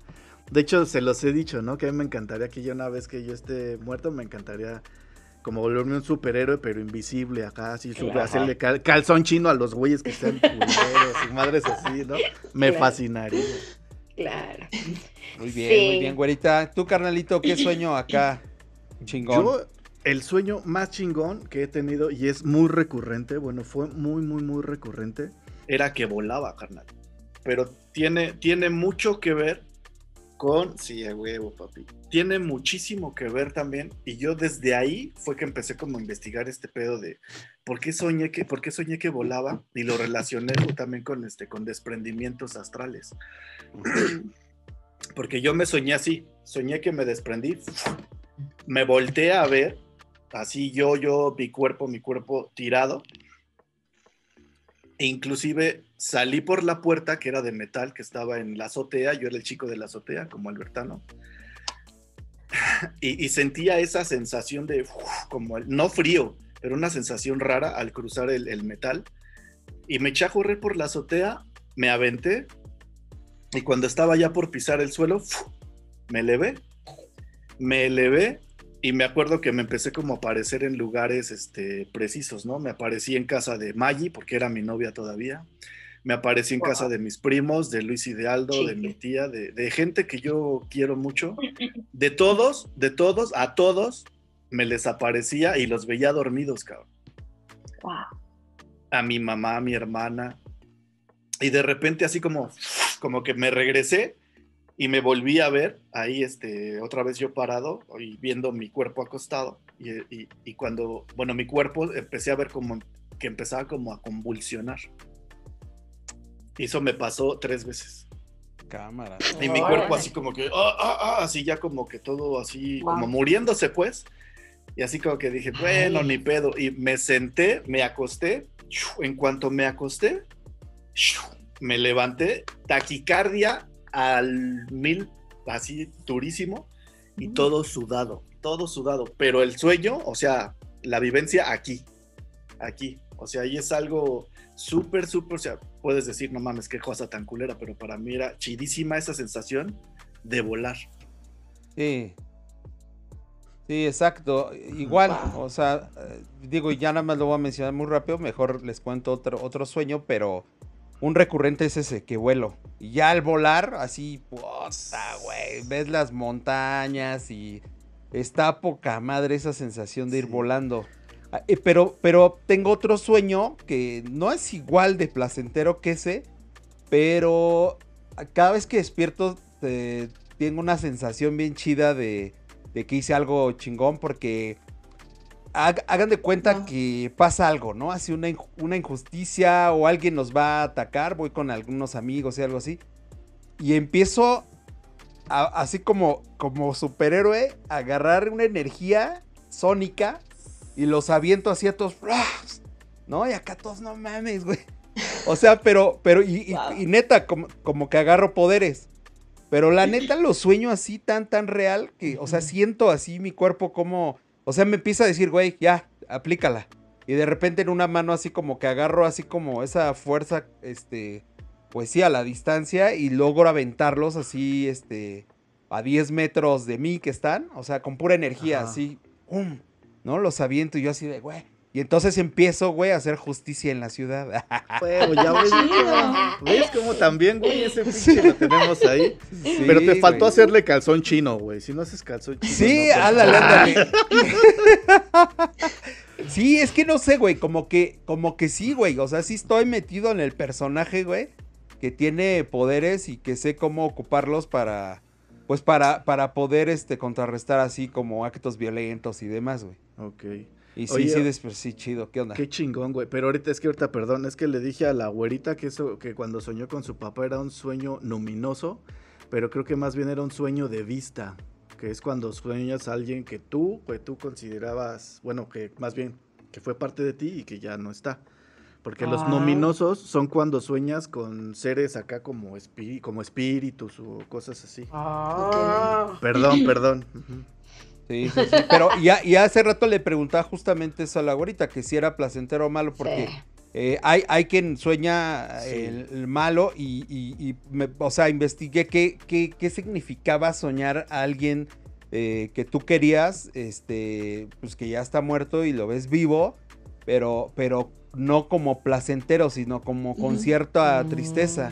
De hecho, se los he dicho, ¿no? Que a mí me encantaría que ya una vez que yo esté muerto, me encantaría como volverme un superhéroe, pero invisible acá, así, Claro. hacerle cal- calzón chino a los güeyes que sean culeros y madres así, ¿no? Me Claro. fascinaría. Claro. Muy bien, Sí. muy bien, güerita. Tú, carnalito, ¿qué sueño acá? Chingón. Yo, el sueño más chingón que he tenido, y es muy recurrente, bueno, fue muy, muy, muy recurrente, era que volaba, carnal. Pero tiene, tiene mucho que ver con, sí, a huevo, papi. Tiene muchísimo que ver también, y yo desde ahí fue que empecé como a investigar este pedo de por qué soñé que, por qué soñé que volaba, y lo relacioné también con, este, con desprendimientos astrales. Porque yo me soñé así, soñé que me desprendí, me volteé a ver, así yo, yo, mi cuerpo, mi cuerpo tirado. E inclusive salí por la puerta que era de metal, que estaba en la azotea, yo era el chico de la azotea, como Albertano. Y, sentía esa sensación de, como, el- no frío, pero una sensación rara al cruzar el, metal. Y me eché a correr por la azotea, me aventé, y cuando estaba ya por pisar el suelo, me elevé, me elevé y me acuerdo que me empecé como a aparecer en lugares este, precisos, ¿no? Me aparecí en casa de Maggie, porque era mi novia todavía. Me aparecí en casa de mis primos, de Luis y de Aldo, de mi tía, de, de gente que yo quiero mucho. De todos, de todos, a todos, me les aparecía y los veía dormidos, cabrón. A mi mamá, a mi hermana. Y de repente así como, como que me regresé y me volví a ver ahí este otra vez yo parado y viendo mi cuerpo acostado y, y- y cuando bueno mi cuerpo empecé a ver como que empezaba como a convulsionar y eso me pasó tres veces Cámara. Y mi cuerpo así como que, ah, ah, ah, así ya como que todo así, como muriéndose pues. Y así como que dije, bueno, ni pedo. Y me senté, me acosté. En cuanto me acosté, me levanté, taquicardia al mil, así durísimo, y todo sudado, todo sudado. Pero el sueño, o sea, la vivencia aquí, aquí. O sea, ahí es algo súper, súper, o sea, puedes decir, no mames, qué cosa tan culera, pero para mí era chidísima esa sensación de volar. Sí. Sí, exacto. Igual, o sea, digo, ya nada más lo voy a mencionar muy rápido, mejor les cuento otro, otro sueño, pero un recurrente es ese, que vuelo. Y ya al volar, así, puta, güey, ves las montañas y está poca madre esa sensación de ir Sí. volando. Ah, eh, Pero, pero tengo otro sueño que no es igual de placentero que ese, pero cada vez que despierto eh, tengo una sensación bien chida de, de que hice algo chingón porque hagan de cuenta que pasa algo, ¿no? Así una, una injusticia o alguien nos va a atacar, voy con algunos amigos y algo así. Y empiezo a- así como, como superhéroe a agarrar una energía sónica y los aviento así a todos. ¡flas! ¿No? Y acá todos, no mames, güey. O sea, pero, pero, y, y- Wow. y neta, como, como que agarro poderes. Pero la neta lo sueño así tan, tan real que, o sea, siento así mi cuerpo como, o sea, me empieza a decir, güey, ya, aplícala. Y de repente en una mano así como que agarro así como esa fuerza, este, pues sí, a la distancia y logro aventarlos así, este, a 10 metros de mí que están, o sea, con pura energía, Ajá. así, ¡pum! ¿no? Los aviento y yo así de, güey. Y entonces empiezo, güey, a hacer justicia en la ciudad. Huevo, ya ves. ¿Ves cómo también, güey? Ese pinche lo tenemos ahí. Sí, Pero te faltó güey. hacerle calzón chino, güey. Si no haces calzón chino. Sí, no, pues, ándale, ándale. sí, es que no sé, güey, como que, como que sí, güey. O sea, sí estoy metido en el personaje, güey, que tiene poderes y que sé cómo ocuparlos para, pues para, para poder, este, contrarrestar así como actos violentos y demás, güey. Ok. Y sí, Oye, sí, después sí, chido. ¿Qué onda? Qué chingón, güey. Pero ahorita es que ahorita, perdón, es que le dije a la güerita que eso, que cuando soñó con su papá era un sueño luminoso, pero creo que más bien era un sueño de vista, que es cuando sueñas a alguien que tú, pues tú considerabas, bueno, que más bien que fue parte de ti y que ya no está. Porque los Ah. luminosos son cuando sueñas con seres acá como, espí- como espíritus o cosas así. Ah. Perdón, perdón. Sí, sí, sí. Pero ya, y hace rato le preguntaba justamente eso a la güerita, que si era placentero o malo, porque Sí. eh, hay, hay quien sueña Sí. el, el malo y, y- y me- o sea, investigué qué, qué, qué significaba soñar a alguien eh, que tú querías, este, pues que ya está muerto y lo ves vivo, pero, pero no como placentero, sino como con cierta tristeza.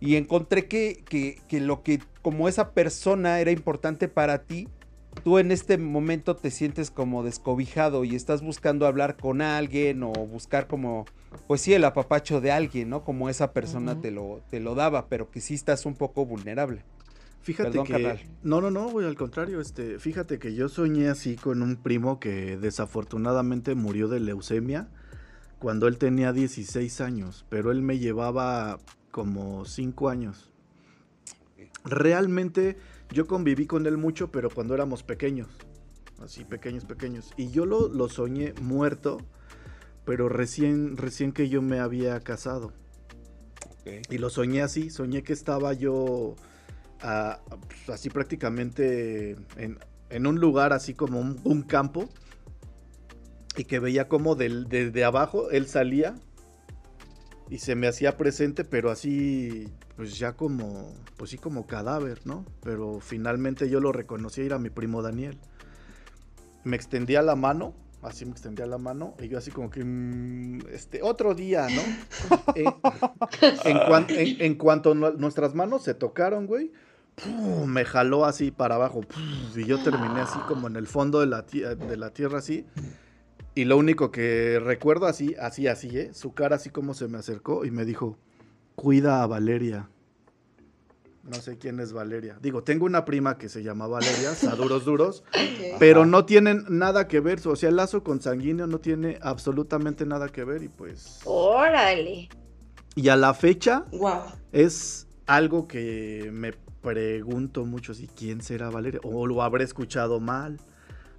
Y encontré que, que, que lo que como esa persona era importante para ti, tú en este momento te sientes como descobijado y estás buscando hablar con alguien o buscar como, pues sí, el apapacho de alguien, ¿no? Como esa persona te, lo, te lo daba, pero que sí estás un poco vulnerable. Fíjate Perdón, que carnal. no, no, no, güey, al contrario, este, fíjate que yo soñé así con un primo que desafortunadamente murió de leucemia cuando él tenía 16 años, pero él me llevaba como 5 años. Realmente yo conviví con él mucho, pero cuando éramos pequeños, así pequeños, pequeños, y yo lo, lo soñé muerto, pero recién, recién que yo me había casado. Y lo soñé así, soñé que estaba yo ah, pues, así prácticamente en, en un lugar así como un, un campo y que veía como del, desde abajo él salía y se me hacía presente, pero así pues ya como, pues sí como cadáver, ¿no? Pero finalmente yo lo reconocí, era mi primo Daniel. Me extendía la mano, así me extendía la mano y yo así como que, mm, este, otro día, ¿no? En, cuan- en- en cuanto nu- nuestras manos se tocaron, güey, ¡pum! me jaló así para abajo. ¡pum! Y yo terminé así como en el fondo de la, de la tierra, así. Y lo único que recuerdo así, así, así, ¿eh? Su cara así como se me acercó y me dijo, cuida a Valeria. No sé quién es Valeria. Digo, tengo una prima que se llama Valeria, Saduros Duros, Ok. pero no tienen nada que ver. O sea, el lazo consanguíneo no tiene absolutamente nada que ver y pues... Órale. Y a la fecha, Wow. es algo que me pregunto mucho si quién será Valeria. O lo habré escuchado mal.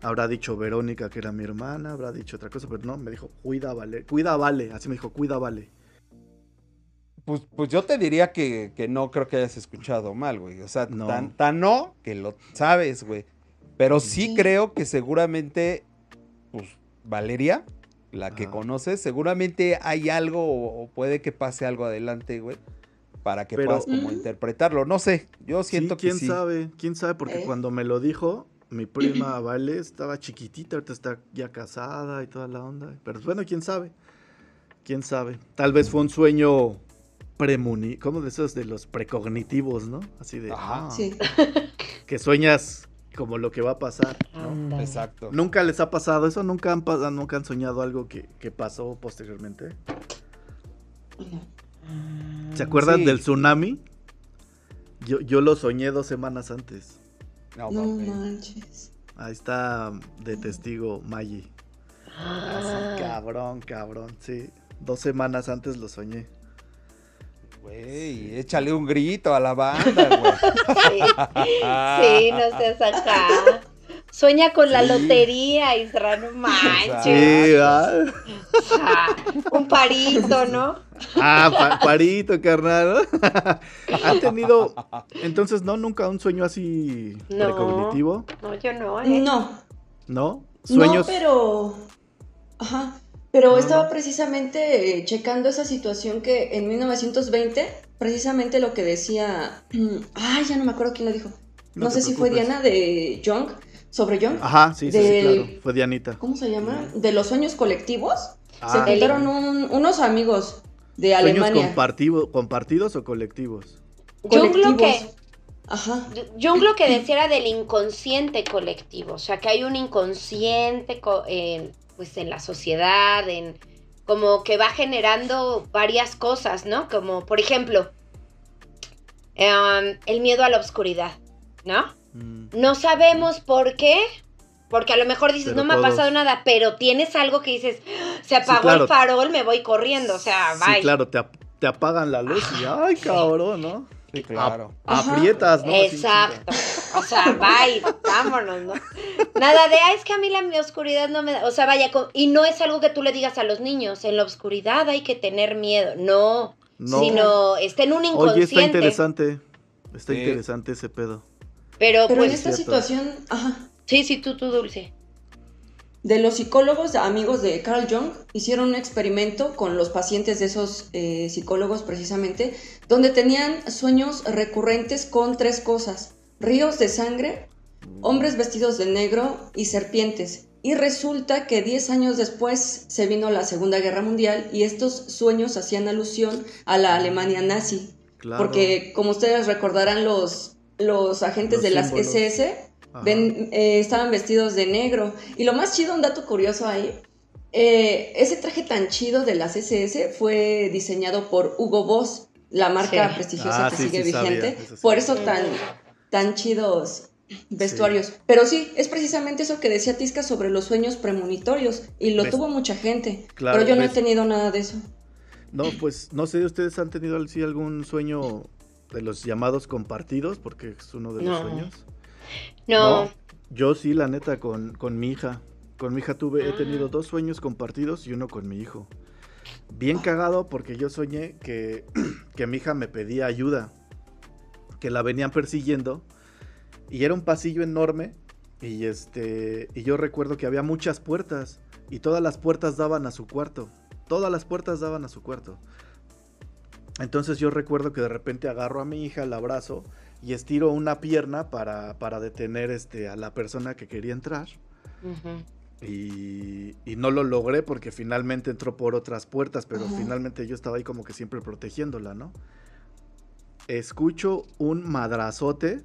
Habrá dicho Verónica que era mi hermana, habrá dicho otra cosa, pero no, me dijo, cuida Vale, cuida Vale, así me dijo, cuida Vale. Pues, pues yo te diría que, que no creo que hayas escuchado mal, güey. O sea, No. tan, tan no que lo sabes, güey. Pero sí Sí. creo que seguramente, pues, Valeria, la que Ajá. conoces, seguramente hay algo o, o puede que pase algo adelante, güey. Para que Pero- puedas como interpretarlo. No sé, yo siento sí, quién que sí. sabe, quién sabe, porque ¿Eh? cuando me lo dijo, mi prima Vale estaba chiquitita, ahorita está ya casada y toda la onda. Pero bueno, quién sabe, quién sabe. Tal vez fue un sueño premuni, como de esos de los precognitivos, ¿no? Así de, Ajá. ah, Sí. que sueñas como lo que va a pasar. Exacto. ¿Nunca les ha pasado eso? ¿Nunca han, pa- nunca han soñado algo que, que pasó posteriormente? ¿Se acuerdan Sí. del tsunami? Yo, yo lo soñé dos semanas antes. No, No manches. Ahí está de testigo Maggie. Así, cabrón, cabrón, sí. Dos semanas antes lo soñé. Güey, échale un grito a la banda, güey. Sí, sí, no seas acá. Sueña con la lotería, Isra, no manches. Sí. Ah, un parito, ¿no? Ah, pa- parito, carnal. ¿Han tenido, entonces, no, nunca un sueño así No. precognitivo? No, yo no, ¿eh? No. ¿No? Sueños. No, pero. Ajá. Pero No, estaba precisamente eh, checando esa situación que en 1920, precisamente lo que decía. Ay, ya no me acuerdo quién lo dijo. No, sé si fue. Diana de Jung, sobre Jung. Ajá, sí, sí, claro. Fue Dianita. ¿Cómo se llama? De los sueños colectivos. Se Ah, El- juntaron un- unos amigos de ¿Sueños Alemania. compartivo- compartidos o colectivos? Jung lo que, colectivos. Ajá. Jung lo que decía era del inconsciente colectivo, o sea, que hay un inconsciente co- en, pues en la sociedad, en como que va generando varias cosas, ¿no? Como, por ejemplo, em, el miedo a la oscuridad, ¿no? Mm, No sabemos por qué, Porque a lo mejor dices, Pero no me ha pasado nada, pero tienes algo que dices, "Ah, se apagó claro. el farol, me voy corriendo. O sea, Sí, bye. claro, te, ap- te apagan la luz y ay, cabrón, ¿no? Sí, claro. Ajá. Aprietas, ¿no? Exacto. O sea, bye, vámonos, ¿no? Nada de, ah, es que a mí la mi oscuridad no me da. O sea, vaya, y no es algo que tú le digas a los niños, en la oscuridad hay que tener miedo. No, No. sino está en un Oye, inconsciente. está interesante. Está Sí. interesante ese pedo. Pero, Pero en pues, esta cierto. situación, ajá, sí, sí, tú, tú, Dulce. de los psicólogos amigos de Carl Jung hicieron un experimento con los pacientes de esos eh, psicólogos precisamente, donde tenían sueños recurrentes con tres cosas, ríos de sangre, hombres vestidos de negro y serpientes. Y resulta que 10 años después se vino la Segunda Guerra Mundial y estos sueños hacían alusión a la Alemania nazi. Claro. Porque como ustedes recordarán, los, los agentes Los de las símbolos. SS ven- eh, estaban vestidos de negro. Y lo más chido, un dato curioso ahí, eh, ese traje tan chido de las SS fue diseñado por Hugo Boss, la marca Sí. prestigiosa Ah, que sí, sigue sí sabía, vigente. eso sí. Por eso tan, tan chidos vestuarios. Pero sí, es precisamente eso que decía Tisca sobre los sueños premonitorios. Y lo Ves- tuvo mucha gente. Claro, pero yo no he ves- tenido nada de eso. No, pues no sé, ¿ustedes han tenido sí, algún sueño de los llamados compartidos? Porque es uno de los No. sueños. No. Yo sí, la neta, con, con mi hija. Con mi hija tuve, he tenido Ah. dos sueños compartidos y uno con mi hijo. Bien cagado porque yo soñé que, que mi hija me pedía ayuda. Que la venían persiguiendo. Y era un pasillo enorme. Y este. Y yo recuerdo que había muchas puertas. Y todas las puertas daban a su cuarto. Todas las puertas daban a su cuarto. Entonces yo recuerdo que de repente agarro a mi hija, la abrazo y estiro una pierna para, para detener este, a la persona que quería entrar. Y, y no lo logré porque finalmente entró por otras puertas, pero finalmente yo estaba ahí como que siempre protegiéndola, ¿no? Escucho un madrazote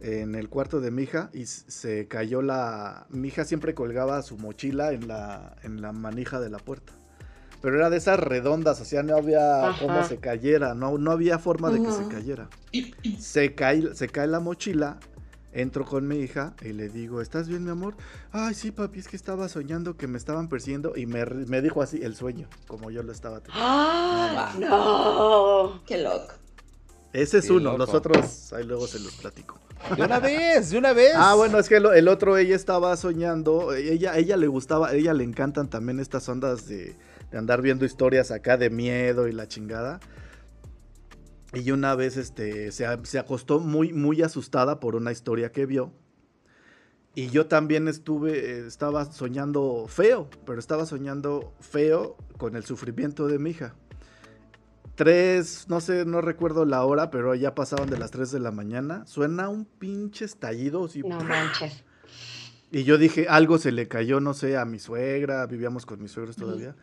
en el cuarto de mi hija y se cayó la... Mi hija siempre colgaba su mochila en la, en la manija de la puerta. Pero era de esas redondas, o sea, no había Ajá. cómo se cayera, no, no había forma de que se cayera. Se cae, se cae la mochila, entro con mi hija y le digo, ¿estás bien, mi amor? Ay, sí, papi, es que estaba soñando que me estaban persiguiendo y me, me dijo así el sueño, como yo lo estaba teniendo. ¡Ah! No. Qué loco. Ese es Qué uno, loco. los otros, ahí luego se los platico. De una vez, de una vez. Ah, bueno, es que lo- el otro ella estaba soñando, ella, ella le gustaba, a ella le encantan también estas ondas de, de andar viendo historias acá de miedo y la chingada. Y una vez este, se, a- se acostó muy, muy asustada por una historia que vio. Y yo también estuve, eh, estaba soñando feo, pero estaba soñando feo con el sufrimiento de mi hija. Tres, no sé, no recuerdo la hora, pero ya pasaban de las 3 de la mañana. Suena un pinche estallido. así, No manches. y yo dije, algo se le cayó, no sé, a mi suegra, vivíamos con mis suegros todavía.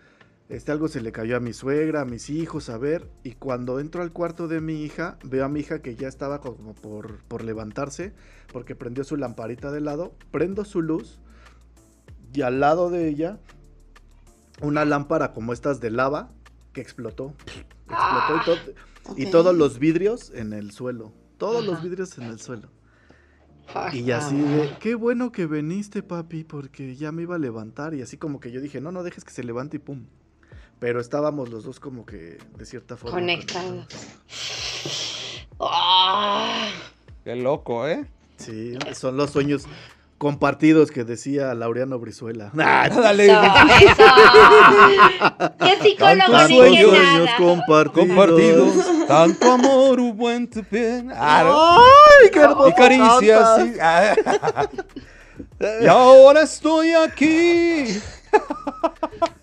Este, algo se le cayó a mi suegra, a mis hijos, a ver. Y cuando entro al cuarto de mi hija, veo a mi hija que ya estaba como por, por levantarse, porque prendió su lamparita de lado. Prendo su luz y al lado de ella, una lámpara como estas de lava que explotó. Explotó y, to- y Ok. todos los vidrios en el suelo. Todos los vidrios en el suelo. Y así de, qué bueno que viniste, papi, porque ya me iba a levantar. Y así como que yo dije, no, no dejes que se levante y pum. Pero estábamos los dos como que de cierta forma. Conectados. Ah. Qué loco, ¿eh? Sí, son los sueños compartidos que decía Laureano Brizuela. Ah, Dale. Eso, eso. ¿Qué psicólogo ni sueños nada? compartidos. Compartidos. Tanto amor hubo en tu piel. Ah. ¡Ay, qué hermoso Y caricias. sí. Ah. Y ahora estoy aquí.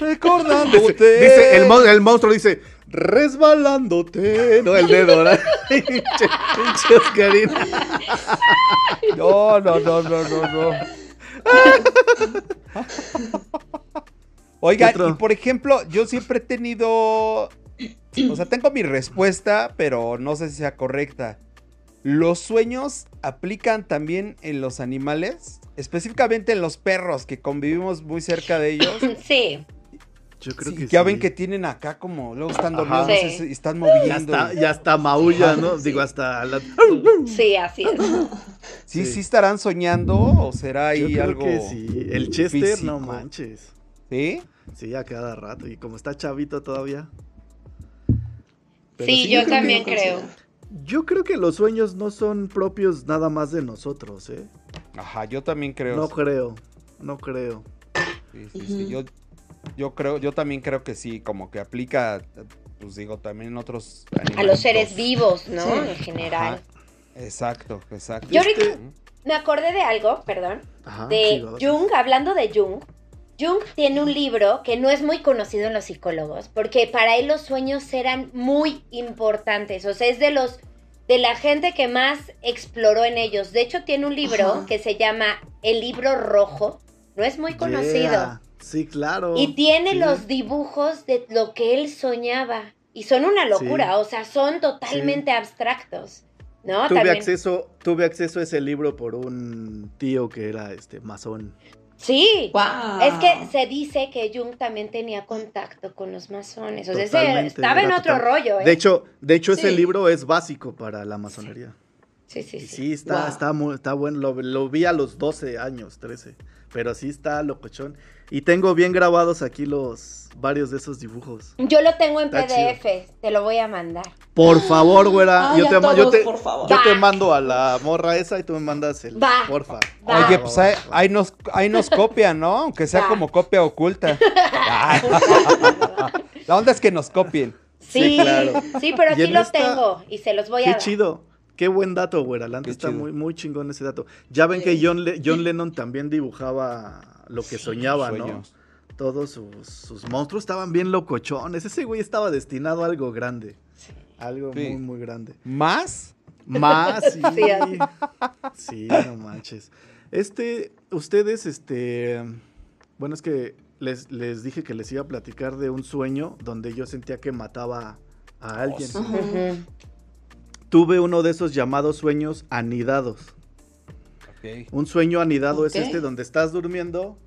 Recordándote. Dice, dice el, mon- el monstruo dice, resbalándote. No, el dedo, ¿verdad? Pinche. No, no, no, no, no, no. Oigan, ¿Qué otro? y por ejemplo, yo siempre he tenido. O sea, tengo mi respuesta, pero no sé si sea correcta. ¿Los sueños aplican también en los animales? Específicamente en los perros, que convivimos muy cerca de ellos. Sí. Yo creo Sí, que ya sí. ven que tienen acá como, luego están dormidos Sí. y están Ya moviendo. está, y- ya está maulla, ¿no? Digo, hasta la... Sí, así es. ¿Sí, sí. sí estarán soñando o será Yo ahí creo algo? que sí. El Chester, no manches. ¿Sí? Sí, a cada rato. Y como está chavito todavía. Pero Sí, yo creo que- también creo. Yo creo que los sueños no son propios nada más de nosotros, ¿eh? Ajá, yo también creo. No creo, no creo. Sí, sí, sí. Yo, yo creo, yo también creo que sí, como que aplica, pues digo, también en otros A los seres vivos, ¿no? Sí. En general. Ajá, Exacto, exacto. Yo ahorita Ujú. me acordé de algo, perdón, Ajá, de sí. Jung, hablando de Jung. Jung tiene un libro que no es muy conocido en los psicólogos, porque para él los sueños eran muy importantes, o sea, es de los de la gente que más exploró en ellos. De hecho, tiene un libro Ajá. que se llama El libro rojo, no es muy conocido. Yeah, Sí, claro. Y tiene Sí. los dibujos de lo que él soñaba. Y son una locura, Sí. o sea, son totalmente abstractos. ¿no? Tuve También- acceso, tuve acceso a ese libro por un tío que era este masón. Sí. Es que se dice que Jung también tenía contacto con los masones. O sea, ese Totalmente, estaba en otro total- rollo, ¿eh? De hecho, de hecho ese libro es básico para la masonería. sí, sí, Y sí. sí, está, Wow. está, muy, está bueno. Lo, lo vi a los 12 años, 13. Pero sí está locochón. Y tengo bien grabados aquí los varios de esos dibujos. Yo lo tengo en Está PDF, te lo voy a mandar. Por favor, güera. Ay, yo, te, yo, todos, te, por favor. yo te mando a la morra esa y tú me mandas el. Va. Porfa. Va. Oye, pues ahí, ahí nos, ahí nos copian, ¿no? Aunque sea Va. como copia oculta. La onda es que nos copien. Sí, Sí, claro. sí, pero aquí lo esta- tengo y se los voy a Qué dar. chido. Qué buen dato, güera. La está chido. muy, muy chingón ese dato. Ya ven que John, Le- John Lennon también dibujaba lo que soñaba, ¿no? Todos sus, sus monstruos estaban bien locochones. Ese güey estaba destinado a algo grande. Algo Sí. muy, muy grande. ¿Más? Más, sí. Sí, así. Sí, no manches. Este, ustedes, este, bueno, es que les, les dije que les iba a platicar de un sueño donde yo sentía que mataba a alguien. sí. Tuve uno de esos llamados sueños anidados. Un sueño anidado es este donde estás durmiendo,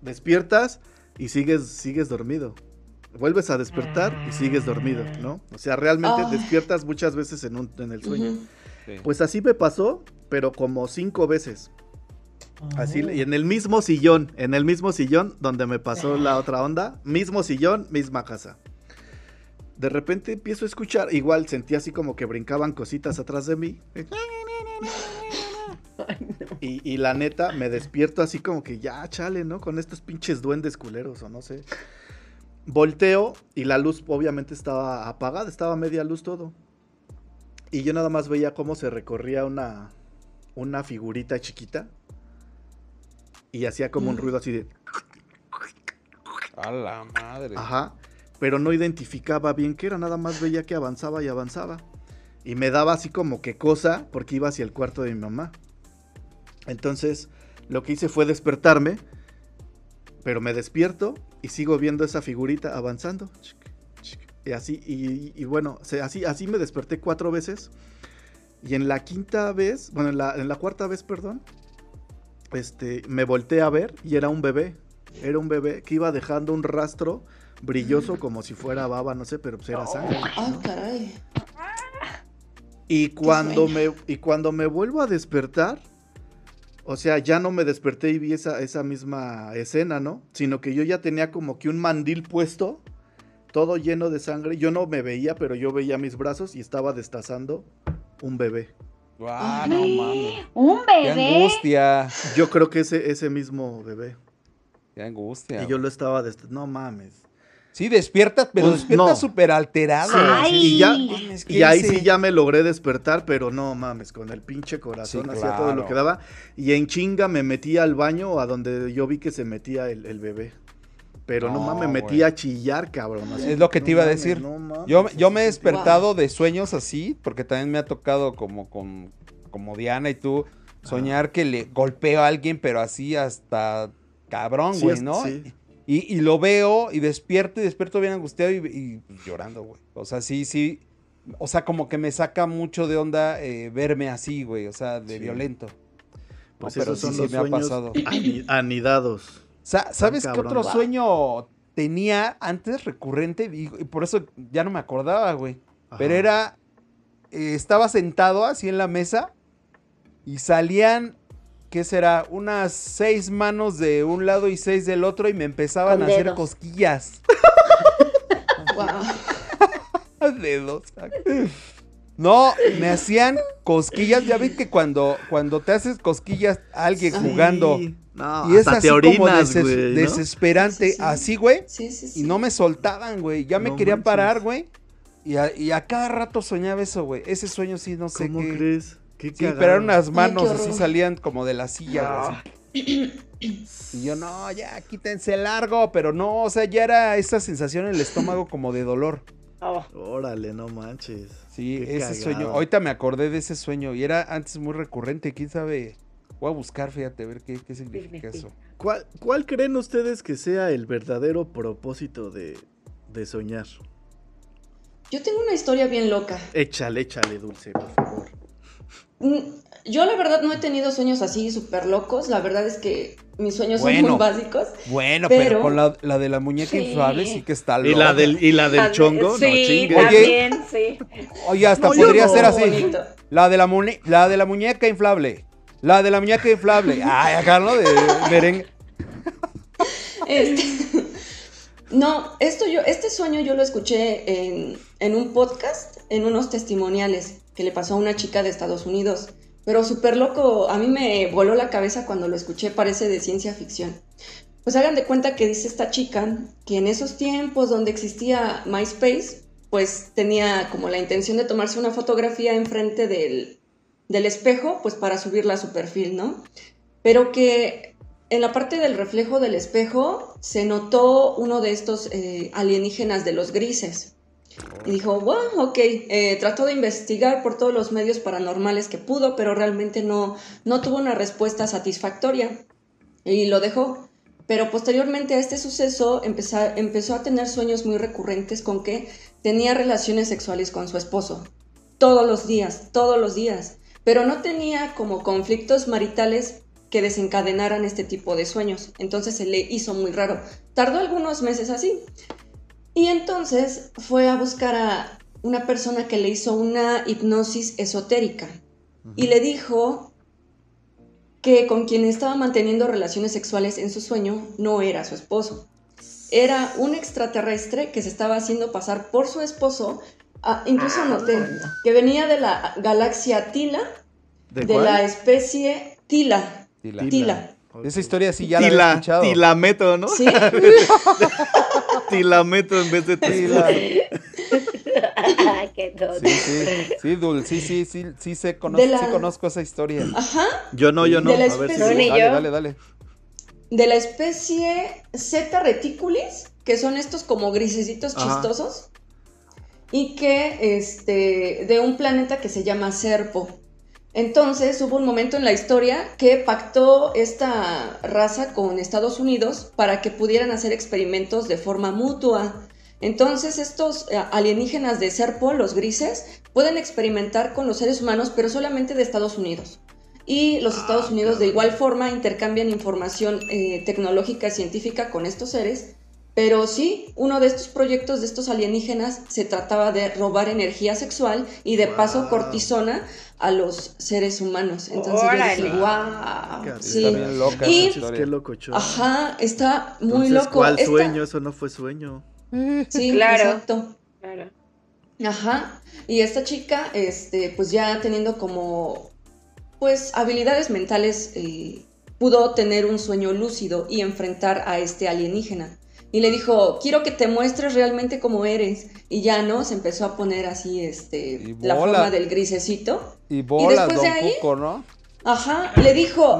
despiertas y sigues, sigues dormido. Vuelves a despertar y sigues dormido, ¿no? O sea, realmente Ay. despiertas muchas veces en, un, en el sueño. Pues así me pasó, pero como cinco veces. Así, y en el mismo sillón, en el mismo sillón donde me pasó la otra onda, mismo sillón, misma casa. De repente empiezo a escuchar, igual sentí así como que brincaban cositas atrás de mí. Y, y la neta, me despierto así como que ya, chale, ¿no? Con estos pinches duendes culeros o no sé. Volteo y la luz obviamente estaba apagada, estaba media luz todo. Y yo nada más veía cómo se recorría una, una figurita chiquita. Y hacía como un Mm. ruido así de... A la madre. Ajá. Pero no identificaba bien qué era, nada más veía que avanzaba y avanzaba. Y me daba así como que cosa porque iba hacia el cuarto de mi mamá. Entonces, lo que hice fue despertarme, pero me despierto y sigo viendo esa figurita avanzando. Y así, y, y bueno, así, así me desperté cuatro veces. Y en la quinta vez, bueno, en la, en la cuarta vez, perdón, este, me volteé a ver y era un bebé. Era un bebé que iba dejando un rastro brilloso como si fuera baba, no sé, pero pues era sangre. Ah, caray. Y cuando me y cuando me vuelvo a despertar, o sea, ya no me desperté y vi esa, esa misma escena, ¿no? Sino que yo ya tenía como que un mandil puesto, todo lleno de sangre. Yo no me veía, pero yo veía mis brazos y estaba destazando un bebé. Ah, no mames. Un Qué bebé. angustia. Yo creo que ese, ese mismo bebé. Qué angustia. Y yo lo estaba dest- No mames. Sí, despierta, pero Pues, despierta no. súper alterado. Ay. Y ya, Mames, ¿qué y ahí sí ya me logré despertar, pero no mames, con el pinche corazón Sí, hacía todo lo que daba. Y en chinga me metí al baño a donde yo vi que se metía el, el bebé. Pero no, No, mames, me metí a chillar, cabrón. así, Es lo que no te iba a decir. no mames, Yo, yo me he despertado de sueños así, porque también me ha tocado como con como Diana y tú soñar que le golpeo a alguien, pero así hasta cabrón, Sí, güey, ¿no? sí. Y, y lo veo y despierto y despierto bien angustiado y, y, llorando, güey. O sea, sí, sí. O sea, como que me saca mucho de onda eh, verme así, güey. O sea, de Sí. violento. Pues No, pero son sí, sí los me ha pasado. ani- anidados. Sa- ¿Sabes qué otro Wow. sueño tenía antes recurrente, y, y por eso ya no me acordaba, güey. Pero era, eh, estaba sentado así en la mesa y salían, ¿qué será? Unas seis manos de un lado y seis del otro y me empezaban Con a hacer cosquillas. Wow. dedos. No, me hacían cosquillas. Ya ves que cuando, cuando te haces cosquillas a alguien Sí. jugando No, y es así te como orinas, deses- güey, ¿no? desesperante, Sí, sí. así, güey. Sí, sí, sí. Y no me soltaban, güey. Ya me quería manches. parar, güey. Y a, y a cada rato soñaba eso, güey. Ese sueño sí, no sé ¿Cómo qué. crees? Qué Sí, pero eran unas manos así salían como de la silla. Y yo, no, ya, quítense largo. Pero no, o sea, ya era esa sensación en el estómago como de dolor. Oh, Órale, no manches. Sí, Qué ese sueño. cagado. Ahorita me acordé de ese sueño y era antes muy recurrente. ¿Quién sabe? Voy a buscar, fíjate, a ver qué, qué significa eso. ¿Cuál, cuál creen ustedes que sea el verdadero propósito de, de soñar? Yo tengo una historia bien loca. Échale, échale, Dulce, por favor. Yo la verdad no he tenido sueños así súper locos. La verdad es que mis sueños son muy básicos. Bueno, pero, Pero- con la, la de la muñeca Sí. inflable sí que está ¿Y loca. la del, y la del chongo? Sí, no chingue. Oye. también, sí. Oye, hasta No, podría no. ser así. Bonito. La de la, mune- la de la muñeca inflable. La de la muñeca inflable. Ay, acá, ¿no? De merengue. Este, no, esto yo, este sueño yo lo escuché en, en un podcast, en unos testimoniales que le pasó a una chica de Estados Unidos. Pero súper loco, a mí me voló la cabeza cuando lo escuché, parece de ciencia ficción. Pues hagan de cuenta que dice esta chica que en esos tiempos donde existía MySpace, pues tenía como la intención de tomarse una fotografía enfrente del, del espejo, pues para subirla a su perfil, ¿no? Pero que en la parte del reflejo del espejo se notó uno de estos eh, alienígenas de los grises. Y dijo, wow, ok, eh, trató de investigar por todos los medios paranormales que pudo, pero realmente no, no tuvo una respuesta satisfactoria. Y lo dejó. Pero posteriormente a este suceso empezó, empezó a tener sueños muy recurrentes con que tenía relaciones sexuales con su esposo. Todos los días, todos los días. Pero no tenía como conflictos maritales que desencadenaran este tipo de sueños. Entonces se le hizo muy raro. Tardó algunos meses así. Y entonces fue a buscar a una persona que le hizo una hipnosis esotérica. Y le dijo que con quien estaba manteniendo relaciones sexuales en su sueño no era su esposo. Era un extraterrestre que se estaba haciendo pasar por su esposo. Ah, incluso noté que venía de la galaxia Tila, ¿De, la especie Tila. Tila. Tila. Esa historia sí ya la había Tila, escuchado. Tilameto, ¿no? Sí. Tilameto en vez de Tila. Ay, qué tonto. Sí, sí, sí, Dul, sí, sí, sí, sí, sé, conozco, la- sí conozco esa historia. Ajá. Yo no, yo no. De la A ver si. Dale, dale, dale. de la especie Z reticulis, que son estos como grisecitos Ajá. chistosos, y que este, de un planeta que se llama Serpo. Entonces hubo un momento en la historia que pactó esta raza con Estados Unidos para que pudieran hacer experimentos de forma mutua. Entonces estos eh, alienígenas de Serpo, los grises, pueden experimentar con los seres humanos, pero solamente de Estados Unidos. Y los Estados Unidos de igual forma intercambian información eh, tecnológica y científica con estos seres. Pero sí, uno de estos proyectos de estos alienígenas se trataba de robar energía sexual y de paso cortisona a los seres humanos. Entonces Órale. yo dije, wow. Está Sí. Loca Y- qué locochón. Ajá, está muy Entonces, loco. ¿Cuál Esta- sueño? Eso no fue sueño. Sí, Claro. exacto. Claro. Ajá. Y esta chica, este, pues ya teniendo como, pues, habilidades mentales, eh, pudo tener un sueño lúcido y enfrentar a este alienígena. Y le dijo, quiero que te muestres realmente cómo eres. Y ya, ¿no? Se empezó a poner así, este, Y la bola. forma del grisecito. Y bolas, después Don de ahí- Cuco, ¿no? Ajá. Le dijo,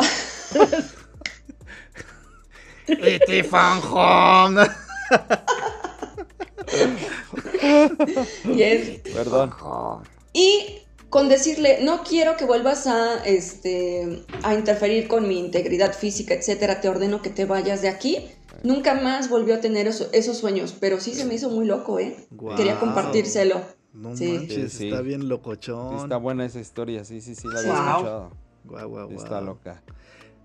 ¡Iti fanjón! y él, Perdón. Y con decirle, no quiero que vuelvas a, este, a interferir con mi integridad física, etcétera, te ordeno que te vayas de aquí. Nunca más volvió a tener eso- esos sueños, pero sí se me hizo muy loco, ¿eh? Quería compartírselo. No Sí. manches, Sí, sí. está bien Sí, locochón. está buena esa historia, sí, sí, sí, la había Wow. escuchado. Guau, guau, guau. Está loca.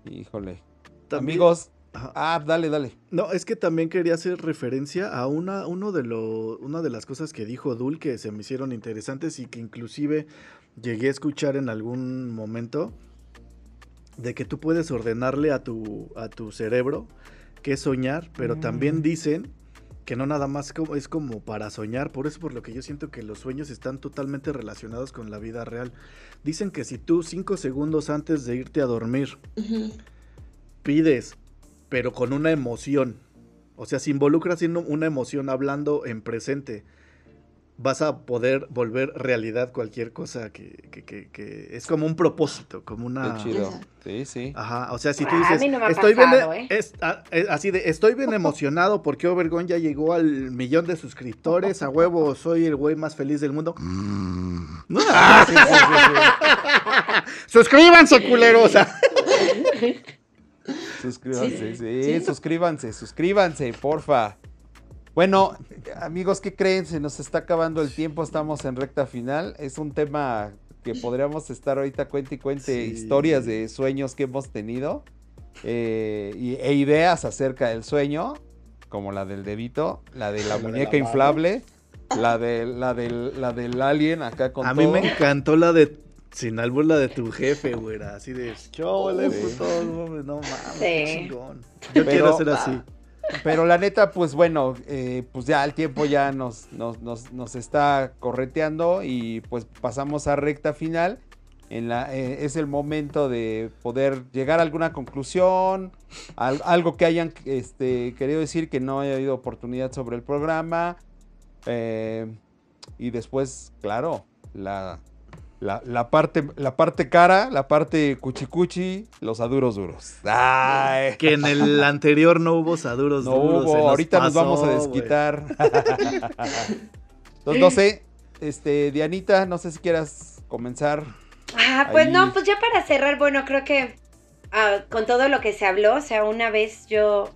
Híjole. También- Amigos, Ah, dale, dale. No, es que también quería hacer referencia a una, uno de lo, una de las cosas que dijo Dul que se me hicieron interesantes y que inclusive llegué a escuchar en algún momento de que tú puedes ordenarle a tu, a tu cerebro qué soñar, pero también dicen que no nada más es como para soñar, por eso por lo que yo siento que los sueños están totalmente relacionados con la vida real. Dicen que si tú cinco segundos antes de irte a dormir pides, pero con una emoción, o sea, si involucras en una emoción hablando en presente, vas a poder volver realidad cualquier cosa que, que- que- que es como un propósito, como una... Qué chido. Sí, sí. Ajá, o sea, si tú a dices, mí no me ha estoy bien, pasado, ¿eh? es- ah, así de, estoy bien emocionado porque Overgon ya llegó al millón de suscriptores, a huevo, soy el güey más feliz del mundo. No, ah, sí, sí, sí, sí. Suscríbanse, culeros. Suscríbanse, sí, Sí. suscríbanse, suscríbanse, porfa. Bueno, amigos, ¿qué creen? Se nos está acabando el tiempo, estamos en recta final. Es un tema que podríamos estar ahorita cuente y cuente Sí. historias de sueños que hemos tenido eh, y- e ideas acerca del sueño, como la del dedito, la de la muñeca la inflable, la, de, la, del, la del alien acá con A mí todo. me encantó la de, sin albur, la de tu jefe, güera, así de, chole, Sí. puto, no mames, no mames, Sí. qué chingón. Yo Pero- quiero ser así. Pero la neta, pues bueno, eh, pues ya el tiempo ya nos, nos, nos, nos está correteando y pues pasamos a recta final. En la, eh, es el momento de poder llegar a alguna conclusión, al- algo que hayan este, querido decir que no haya habido oportunidad sobre el programa. eh, y después, claro, la, la, la parte, la parte cara, la parte cuchicuchi, los aduros duros. Ay. Que en el anterior no hubo saduros No duros. hubo, ahorita nos vamos a desquitar. Entonces, no sé, este, Dianita, no sé si quieras comenzar. Ah, pues Ahí. no, pues ya para cerrar, bueno, creo que ah, con todo lo que se habló, o sea, una vez yo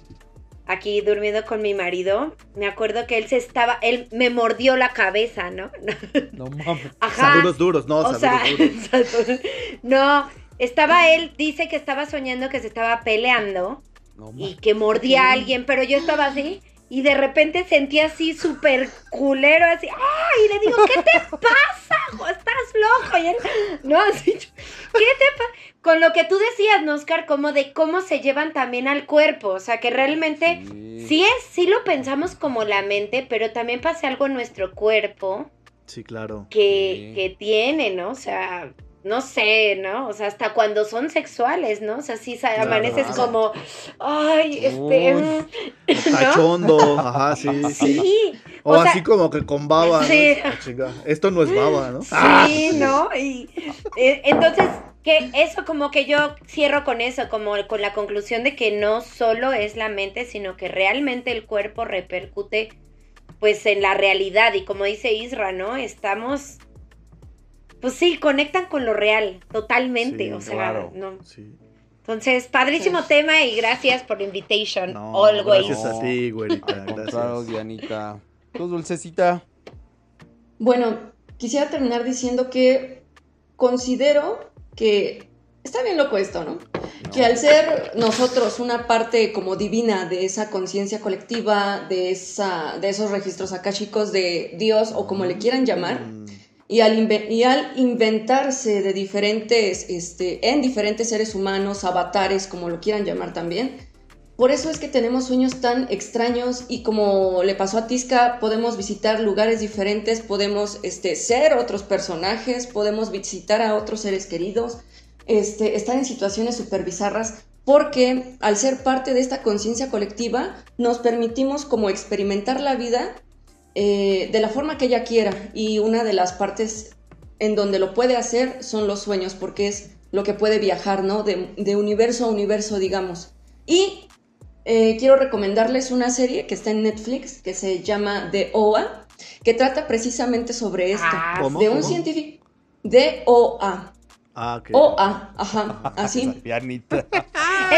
aquí durmiendo con mi marido, me acuerdo que él se estaba, él me mordió la cabeza, ¿no? No mames. Ajá. Saduros duros, no, o sea, duros. no, estaba él, dice que estaba soñando que se estaba peleando No y que mordía a alguien, pero yo estaba así y de repente sentí así súper culero, así, ¡ay! Y le digo, ¿qué te pasa? ¿Estás loco? Y él, no, así, ¿qué te pasa? Con lo que tú decías, ¿no, Oscar, como de cómo se llevan también al cuerpo, o sea, que realmente Sí. sí es, sí lo pensamos como la mente, pero también pasa algo en nuestro cuerpo Sí, claro. que, Sí. que tiene, ¿no? O sea, no sé, ¿no? O sea, hasta cuando son sexuales, ¿no? O sea, sí Claro. amaneces como, ay, este, Uy. mm", ¿no? Cachondo, ajá, sí, sí. O, o sea, así como que con baba. Sí. Ah, Esto no es baba, ¿no? sí, ¿no? Y eh, entonces, que eso como que yo cierro con eso, como con la conclusión de que no solo es la mente, sino que realmente el cuerpo repercute pues en la realidad y como dice Isra, ¿no? Estamos pues sí, conectan con lo real, totalmente, Sí, o sea, claro. no. Sí. Entonces, padrísimo tema y gracias por la invitation, No, always. gracias a ti, güerita, gracias. Dianita. Tú, dulcecita. Bueno, quisiera terminar diciendo que considero que está bien loco esto, ¿no? Que al ser nosotros una parte como divina de esa conciencia colectiva, de, esa, de esos registros akáshicos de Dios o como le quieran llamar, Mm, y al, inventarse de diferentes, este, en diferentes seres humanos, avatares, como lo quieran llamar también, por eso es que tenemos sueños tan extraños y como le pasó a Tisca, podemos visitar lugares diferentes, podemos este, ser otros personajes, podemos visitar a otros seres queridos, este, estar en situaciones súper bizarras, porque al ser parte de esta conciencia colectiva, nos permitimos como experimentar la vida eh, de la forma que ella quiera. Y una de las partes en donde lo puede hacer son los sueños, porque es lo que puede viajar, ¿no? De, de universo a universo, digamos. Y eh, quiero recomendarles una serie que está en Netflix, que se llama The OA, que trata precisamente sobre esto. Ah, ¿Cómo? De un ¿Cómo? científico. The OA. Ah, ok. OA, ajá, así.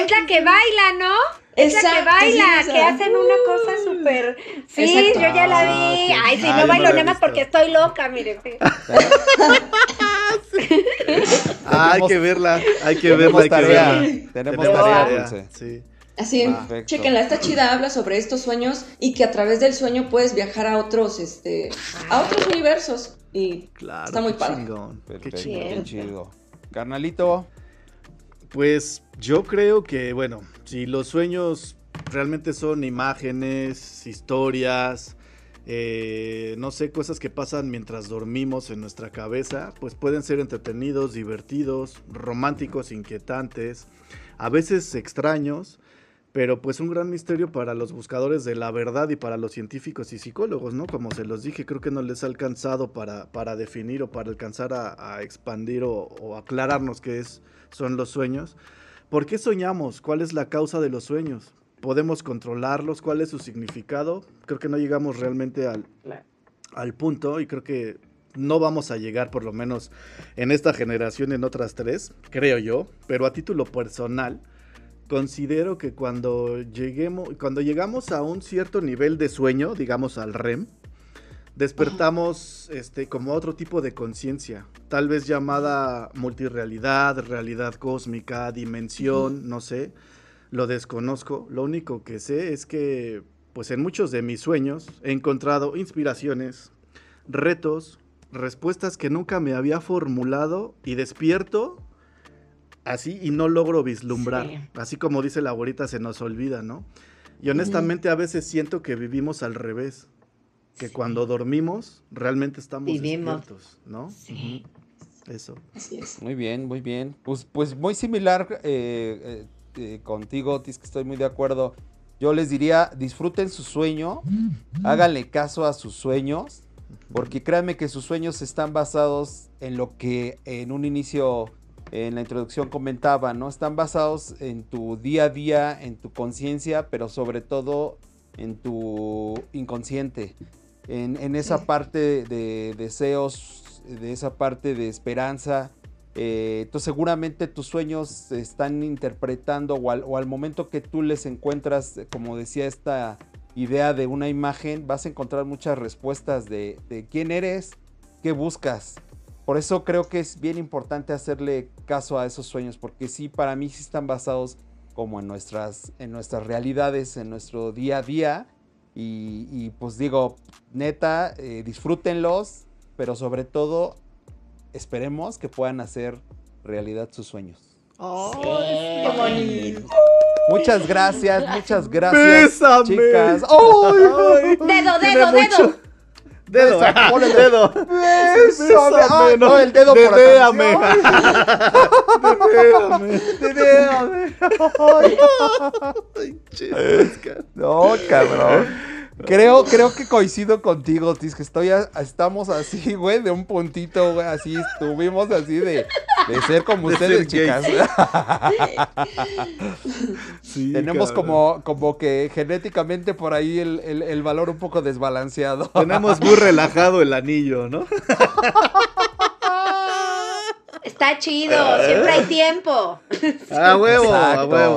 Es la que baila, ¿no? Es la que baila, sí, que hacen una cosa súper... Sí, Exacto. yo ya la vi. Ah, sí. Ay, sí, Ah, no bailo nada más porque estoy loca, miren. sí. Ah, hay que verla, hay que verla, hay que verla. Tenemos Tenemos tarea, tarea. Dulce. Sí. Así, Perfecto. chequenla, está chida, habla sobre estos sueños y que a través del sueño puedes viajar a otros, este, a otros universos. Y Claro. Está muy qué padre. chingón, qué Perfecto, chingón. qué Cierto. chido. Carnalito, Pues yo creo que, bueno, si los sueños realmente son imágenes, historias, eh, no sé, cosas que pasan mientras dormimos en nuestra cabeza, pues pueden ser entretenidos, divertidos, románticos, inquietantes, a veces extraños, pero pues un gran misterio para los buscadores de la verdad y para los científicos y psicólogos, ¿no? Como se los dije, creo que no les ha alcanzado para, para definir o para alcanzar a, expandir o, o aclararnos qué es, son los sueños. ¿Por qué soñamos? ¿Cuál es la causa de los sueños? ¿Podemos controlarlos? ¿Cuál es su significado? Creo que no llegamos realmente al, al punto y creo que no vamos a llegar por lo menos en esta generación, en otras tres, creo yo, pero a título personal, considero que cuando lleguemos, cuando llegamos a un cierto nivel de sueño, digamos al REM, despertamos este, como otro tipo de conciencia, tal vez llamada multirrealidad, realidad cósmica, dimensión, no sé, lo desconozco. Lo único que sé es que, pues en muchos de mis sueños he encontrado inspiraciones, retos, respuestas que nunca me había formulado y despierto así y no logro vislumbrar. Sí. Así como dice la abuelita, se nos olvida, ¿no? Y honestamente a veces siento que vivimos al revés. Que cuando dormimos realmente estamos Vivimos. despiertos, ¿no? Sí. Eso. así es. muy bien, muy bien. Pues, pues muy similar eh, eh, eh, contigo, Tis, que estoy muy de acuerdo. Yo les diría, disfruten su sueño, háganle caso a sus sueños, porque créanme que sus sueños están basados en lo que en un inicio, en la introducción comentaba, ¿no? Están basados en tu día a día, en tu conciencia, pero sobre todo en tu inconsciente, en, en esa parte de deseos, de esa parte de esperanza. Eh, entonces seguramente tus sueños se están interpretando o al, o al momento que tú les encuentras, eh, como decía esta idea de una imagen, vas a encontrar muchas respuestas de, de quién eres, qué buscas. Por eso creo que es bien importante hacerle caso a esos sueños, porque sí, para mí sí están basados como en nuestras, en nuestras realidades, en nuestro día a día. Y, y, pues digo, neta, eh, disfrútenlos, pero sobre todo esperemos que puedan hacer realidad sus sueños. Qué bonito. Muchas gracias, muchas gracias, Bésame. chicas. ¡Ay! Dedo, dedo, mucho- dedo. Dedo, Besa, ponle el dedo. Bésame. Ay, no, el dedo por Dedéame. Dedéame. Ay. No, cabrón. Creo, creo que coincido contigo, Tis, que estoy a- estamos así, güey, de un puntito, güey, así estuvimos así de, de ser como De ustedes, ser chicas. Sí, Tenemos cabrón. como, como que genéticamente por ahí el, el- el valor un poco desbalanceado. Tenemos muy relajado el anillo, ¿no? Está chido, siempre hay tiempo. A huevo, a huevo.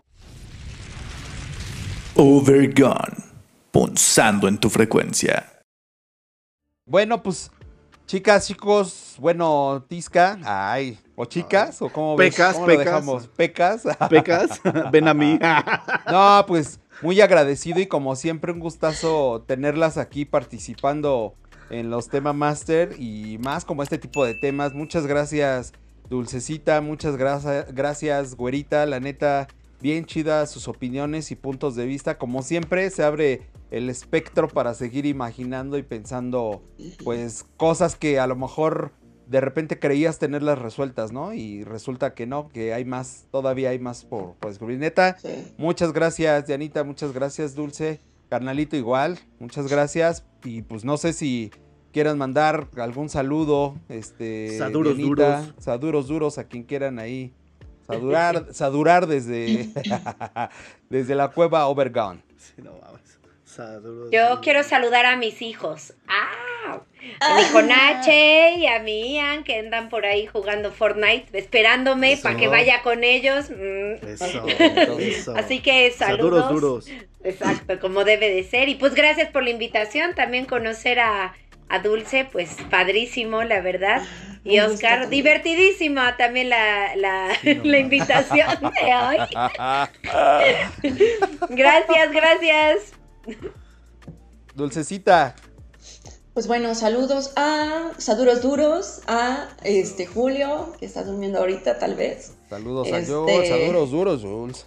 Overgone. Punzando en tu frecuencia. Bueno, pues, chicas, chicos, bueno, Tisca, ay, o chicas, o cómo ves? Pecas, ¿Cómo lo pecas. dejamos? Pecas. Pecas, ven a mí. No, pues muy agradecido y como siempre un gustazo tenerlas aquí participando en los tema master y más como este tipo de temas. Muchas gracias Dulcecita, muchas gracias, gracias Güerita, la neta bien chida sus opiniones y puntos de vista. Como siempre se abre el espectro para seguir imaginando y pensando pues cosas que a lo mejor de repente creías tenerlas resueltas, ¿no? Y resulta que no, que hay más, todavía hay más por, por descubrir. Neta, Sí. Muchas gracias, Dianita. Muchas gracias, Dulce. Carnalito, igual. Muchas gracias. Y pues no sé si quieran mandar algún saludo. Este. Saduros Dianita, duros. Saduros duros a quien quieran ahí. Sadurar, sadurar desde, desde la cueva Overgone. Sí, no mames. Saludos. Yo quiero saludar a mis hijos. ¡Ah! A mi Conache y a mi Ian que andan por ahí jugando Fortnite, esperándome para que vaya con ellos. Mm. Eso, eso. Así que saludos. Saduros duros. Exacto, como debe de ser. Y pues gracias por la invitación. También conocer a a Dulce, pues padrísimo, la verdad. Y Oscar, divertidísima también la, la, la invitación de hoy. gracias, gracias. Dulcecita. Pues bueno, saludos a Saduros Duros, a este Julio, que está durmiendo ahorita tal vez. Saludos a Este- Jules, saludos duros, Jules.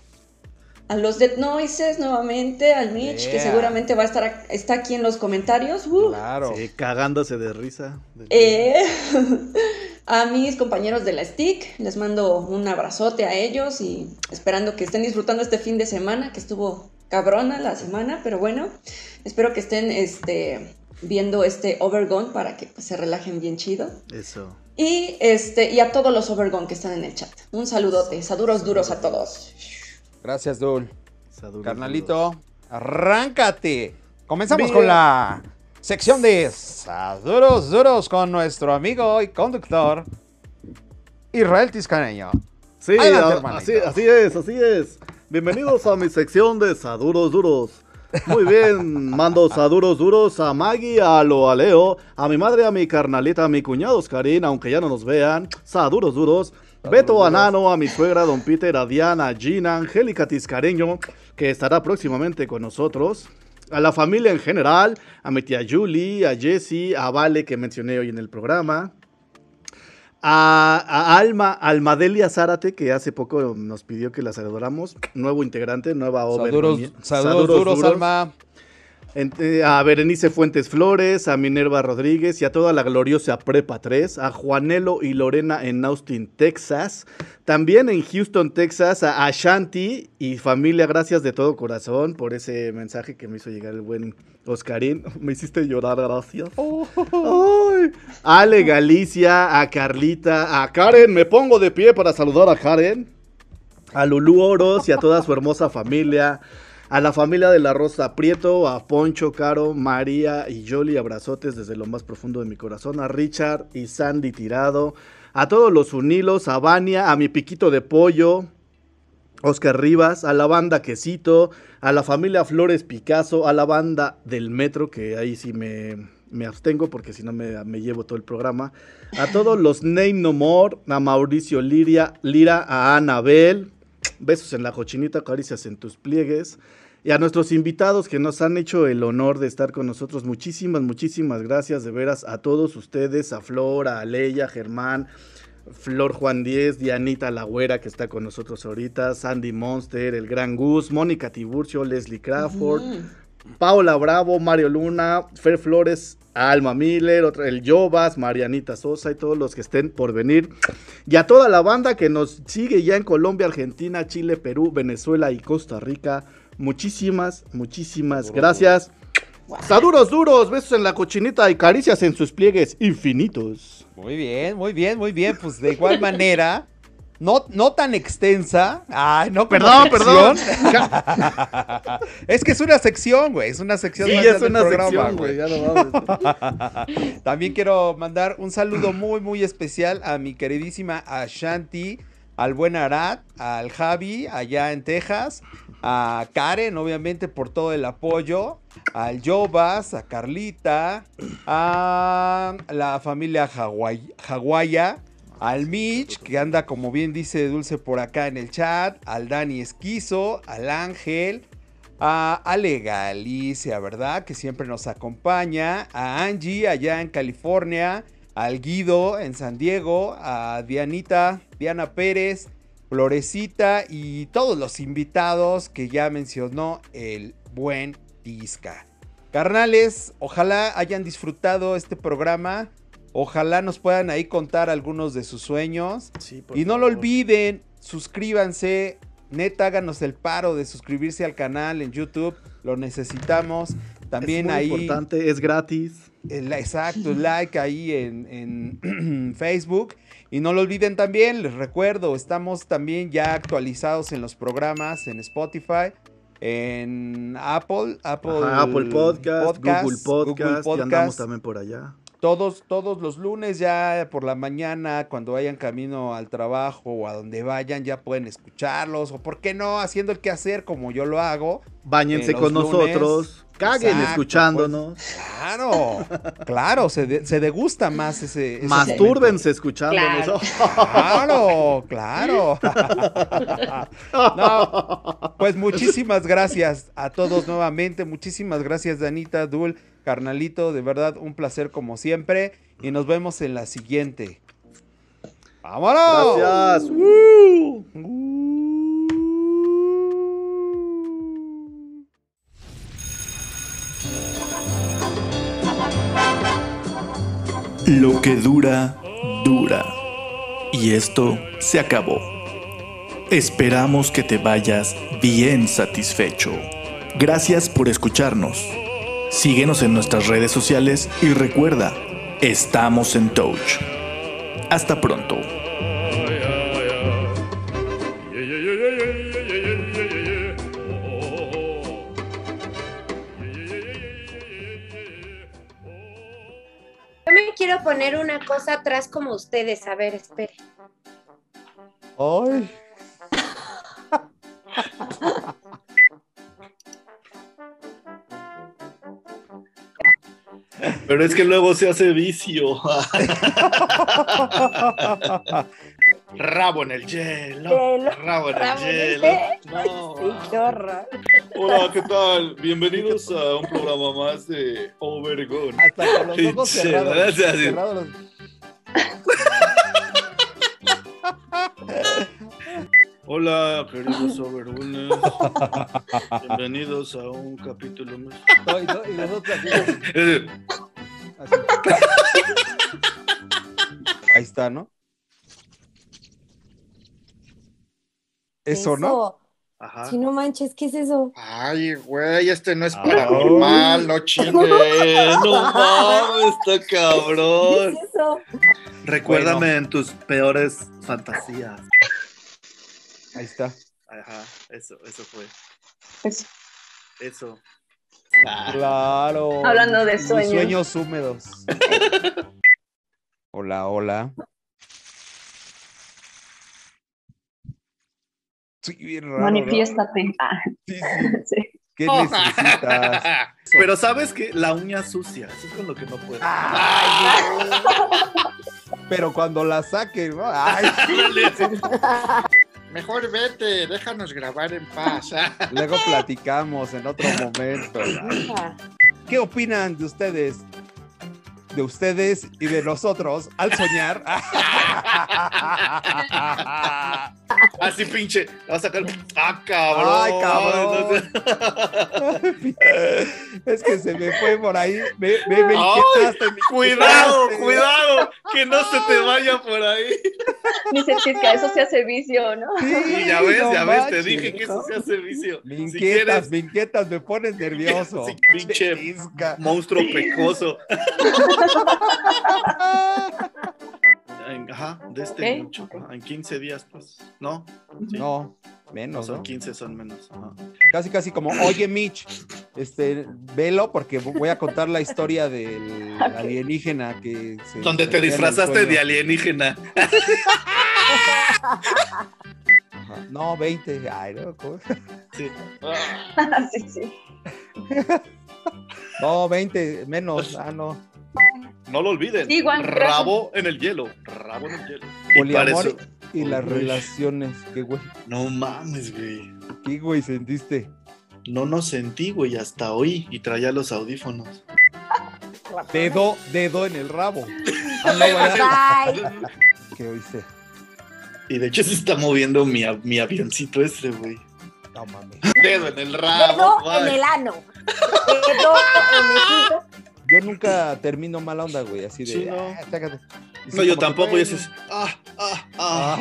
A los Dead Noises nuevamente, al Mitch, que seguramente va a estar está aquí en los comentarios. Uh. Claro. Sí, cagándose de risa. Eh, a mis compañeros de la Stick, les mando un abrazote a ellos y esperando que estén disfrutando este fin de semana, que estuvo cabrona la semana, pero bueno, espero que estén este, viendo este Overgone para que pues, se relajen bien chido. Eso. Y, este, y a todos los Overgone que están en el chat. Un saludote, saduros duros a todos. Gracias, Dul. Saduros, Carnalito, arráncate. Comenzamos Bien. con la sección de Saduros Duros con nuestro amigo y conductor Israel Tiscareño. Sí, Adelante, así, así es, así es. Bienvenidos a mi sección de Saduros Duros. Muy bien, mando saduros duros a Maggie, a lo a Leo, a mi madre, a mi carnalita, a mi cuñado Oscarín, aunque ya no nos vean. Saduros duros. Beto a Nano, a mi suegra, don Peter, a Diana, a Gina, Angélica Tiscareño, que estará próximamente con nosotros. A la familia en general, a mi tía Julie, a Jessie, a Vale, que mencioné hoy en el programa. A, a Alma, Almadelia Zárate, que hace poco nos pidió que la saludáramos. Nuevo integrante, nueva. Saduros, saduros duros, Alma. Eh, a Berenice Fuentes Flores, a Minerva Rodríguez y a toda la gloriosa Prepa 3, a Juanelo y Lorena en Austin, Texas, también en Houston, Texas, a Ashanti y familia, gracias de todo corazón por ese mensaje que me hizo llegar el buen Oscarín. Me hiciste llorar, gracias. Ale Galicia, a Carlita, a Karen, me pongo de pie para saludar a Karen, a Lulú Oros y a toda su hermosa familia. A la familia de la Rosa Prieto, a Poncho, Caro, María y Yoli, abrazotes desde lo más profundo de mi corazón. A Richard y Sandy Tirado. A todos los unilos, a Vania, a mi piquito de pollo. Oscar Rivas, a la banda Quesito, a la familia Flores Picasso, a la banda del Metro, que ahí sí me, me abstengo porque si no me, me llevo todo el programa. A todos los Name No More, a Mauricio Liria, Lira, a Anabel. Besos en la cochinita, caricias en tus pliegues. Y a nuestros invitados que nos han hecho el honor de estar con nosotros, muchísimas, muchísimas gracias de veras a todos ustedes, a Flor, a Leia, Germán, Flor Juan Diez, Dianita Lagüera que está con nosotros ahorita, Sandy Monster, el Gran Gus, Mónica Tiburcio, Leslie Crawford, Paula Bravo, Mario Luna, Fer Flores, Alma Miller, otra, el Jovas, Marianita Sosa y todos los que estén por venir. Y a toda la banda que nos sigue ya en Colombia, Argentina, Chile, Perú, Venezuela y Costa Rica. Muchísimas, muchísimas gracias. Saduros duros, besos en la cochinita y caricias en sus pliegues infinitos. Muy bien, muy bien, muy bien. Pues de igual manera, no, no tan extensa. Ay, no Perdón, perdón. es que es una sección, güey. Es una sección Sí, más es una programa, sección, güey. No. También quiero mandar un saludo muy, muy especial a mi queridísima Ashanti, al buen Arad, al Javi, allá en Texas, a Karen, obviamente, por todo el apoyo, al Jovas, a Carlita, a la familia Hawaya, al Mitch, que anda, como bien dice Dulce por acá en el chat, al Dani Esquizo, al Ángel, a Ale Galicia, ¿verdad? Que siempre nos acompaña, a Angie allá en California, al Guido en San Diego, a Dianita, Diana Pérez, Florecita y todos los invitados que ya mencionó el buen Tisca. Carnales, ojalá hayan disfrutado este programa. Ojalá nos puedan ahí contar algunos de sus sueños. Sí, Y no lo olviden, suscríbanse. Neta, háganos el paro de suscribirse al canal en YouTube. Lo necesitamos. También es muy ahí. importante, es gratis. el- exacto, like ahí en, en Facebook. Y no lo olviden también, les recuerdo, estamos también ya actualizados en los programas en Spotify, en Apple, Apple, Ajá, Apple Podcast, Podcast, Google Podcast, Google ya andamos también por allá. Todos, todos los lunes ya por la mañana, cuando vayan camino al trabajo o a donde vayan, ya pueden escucharlos. O por qué no, haciendo el quehacer como yo lo hago. Báñense En con lunes. nosotros, caguen Exacto, escuchándonos. Claro, claro, se, de- se degusta más ese. ese Mastúrbense escuchándonos. Claro, claro. No, pues muchísimas gracias a todos nuevamente. Muchísimas gracias, Danita, Dul, carnalito. De verdad, un placer como siempre. Y nos vemos en la siguiente. ¡Vámonos! Gracias. ¡Woo! Lo que dura, dura. Y esto se acabó. Esperamos que te vayas bien satisfecho. Gracias por escucharnos. Síguenos en nuestras redes sociales y recuerda, estamos en Touch. Hasta pronto. Yo me quiero poner una cosa atrás como ustedes. A ver, espere. Ay. Pero es que luego se hace vicio. Rabo en el hielo. Hielo. Rabo en el Rabo en el hielo. No. Sí, qué horror. Hola, ¿qué tal? Bienvenidos a un programa más de Overgone. Hasta con los ojos cerrados. gracias. cerrados los- Hola, queridos Overgones. Bienvenidos a un capítulo más. No, y, no- y nosotros así, así. Ahí está, ¿no? Eso, ¿no? Ajá. Si no manches, ¿qué es eso? Ay, güey, este no es Ay. paranormal, no chingue. Eh, no mames, está ¿Qué cabrón. es eso? Recuérdame en tus peores fantasías. Ahí está. Ajá, eso, eso fue. Eso. Eso. Claro. Hablando de Mis sueños. sueños húmedos. Hola, hola. Sí, bien raro. ¿no? Manifiéstate. Ah, Sí, sí. sí. ¿Qué necesitas? Pero sabes que la uña sucia, eso es con lo que no puedo. Pero cuando la saque, ¿no? Ay, Mejor vete, déjanos grabar en paz. ah. luego platicamos en otro momento. ¿Qué opinan de ustedes? De ustedes y de nosotros al soñar. Así pinche, va a sacar. ¡Ah, cabrón! Ay, cabrón. No sé. es que se me fue por ahí. Me, me, me Ay, inquietaste, me Cuidado, inquietaste. cuidado, que no se te vaya por ahí. Dice Chica, eso se hace vicio, ¿no? Sí, Y ya ves, no ya ves, te dije que eso se hace vicio. Me Si inquietas, quieres, me inquietas, me pones nervioso. Sí, pinche monstruo pecoso. En- Ajá, de este ¿Ok? mucho. En 15 días, pues. ¿No? Sí. No, No menos, son ¿no? 15, son menos. Ajá. Casi, casi como, oye, Mitch, este, velo porque voy a contar la historia del alienígena que se... Donde te disfrazaste de alienígena. Ajá. No, 20. Ay, no, ¿cómo? Sí. sí, sí. No, 20, menos. Ah, no. No lo olviden. Sí, Juan, Rabo en el hielo. Rabo en el hielo. Y Poliamor y las Uy. relaciones. ¿Qué güey? No mames, güey. ¿Qué güey sentiste? No nos sentí, güey, hasta hoy. Y traía los audífonos. Dedo, dedo en el rabo. Ah. ¿Qué oíste? Y de hecho se está moviendo mi, mi avioncito este, güey. No mames. Dedo en el rabo. Dedo en el ano. Dedo en el. Yo nunca termino mala onda, güey. Así de. Sí, no. "Ah, chácate". Y sí, No, yo tampoco. Y dices, ah, ah, ah.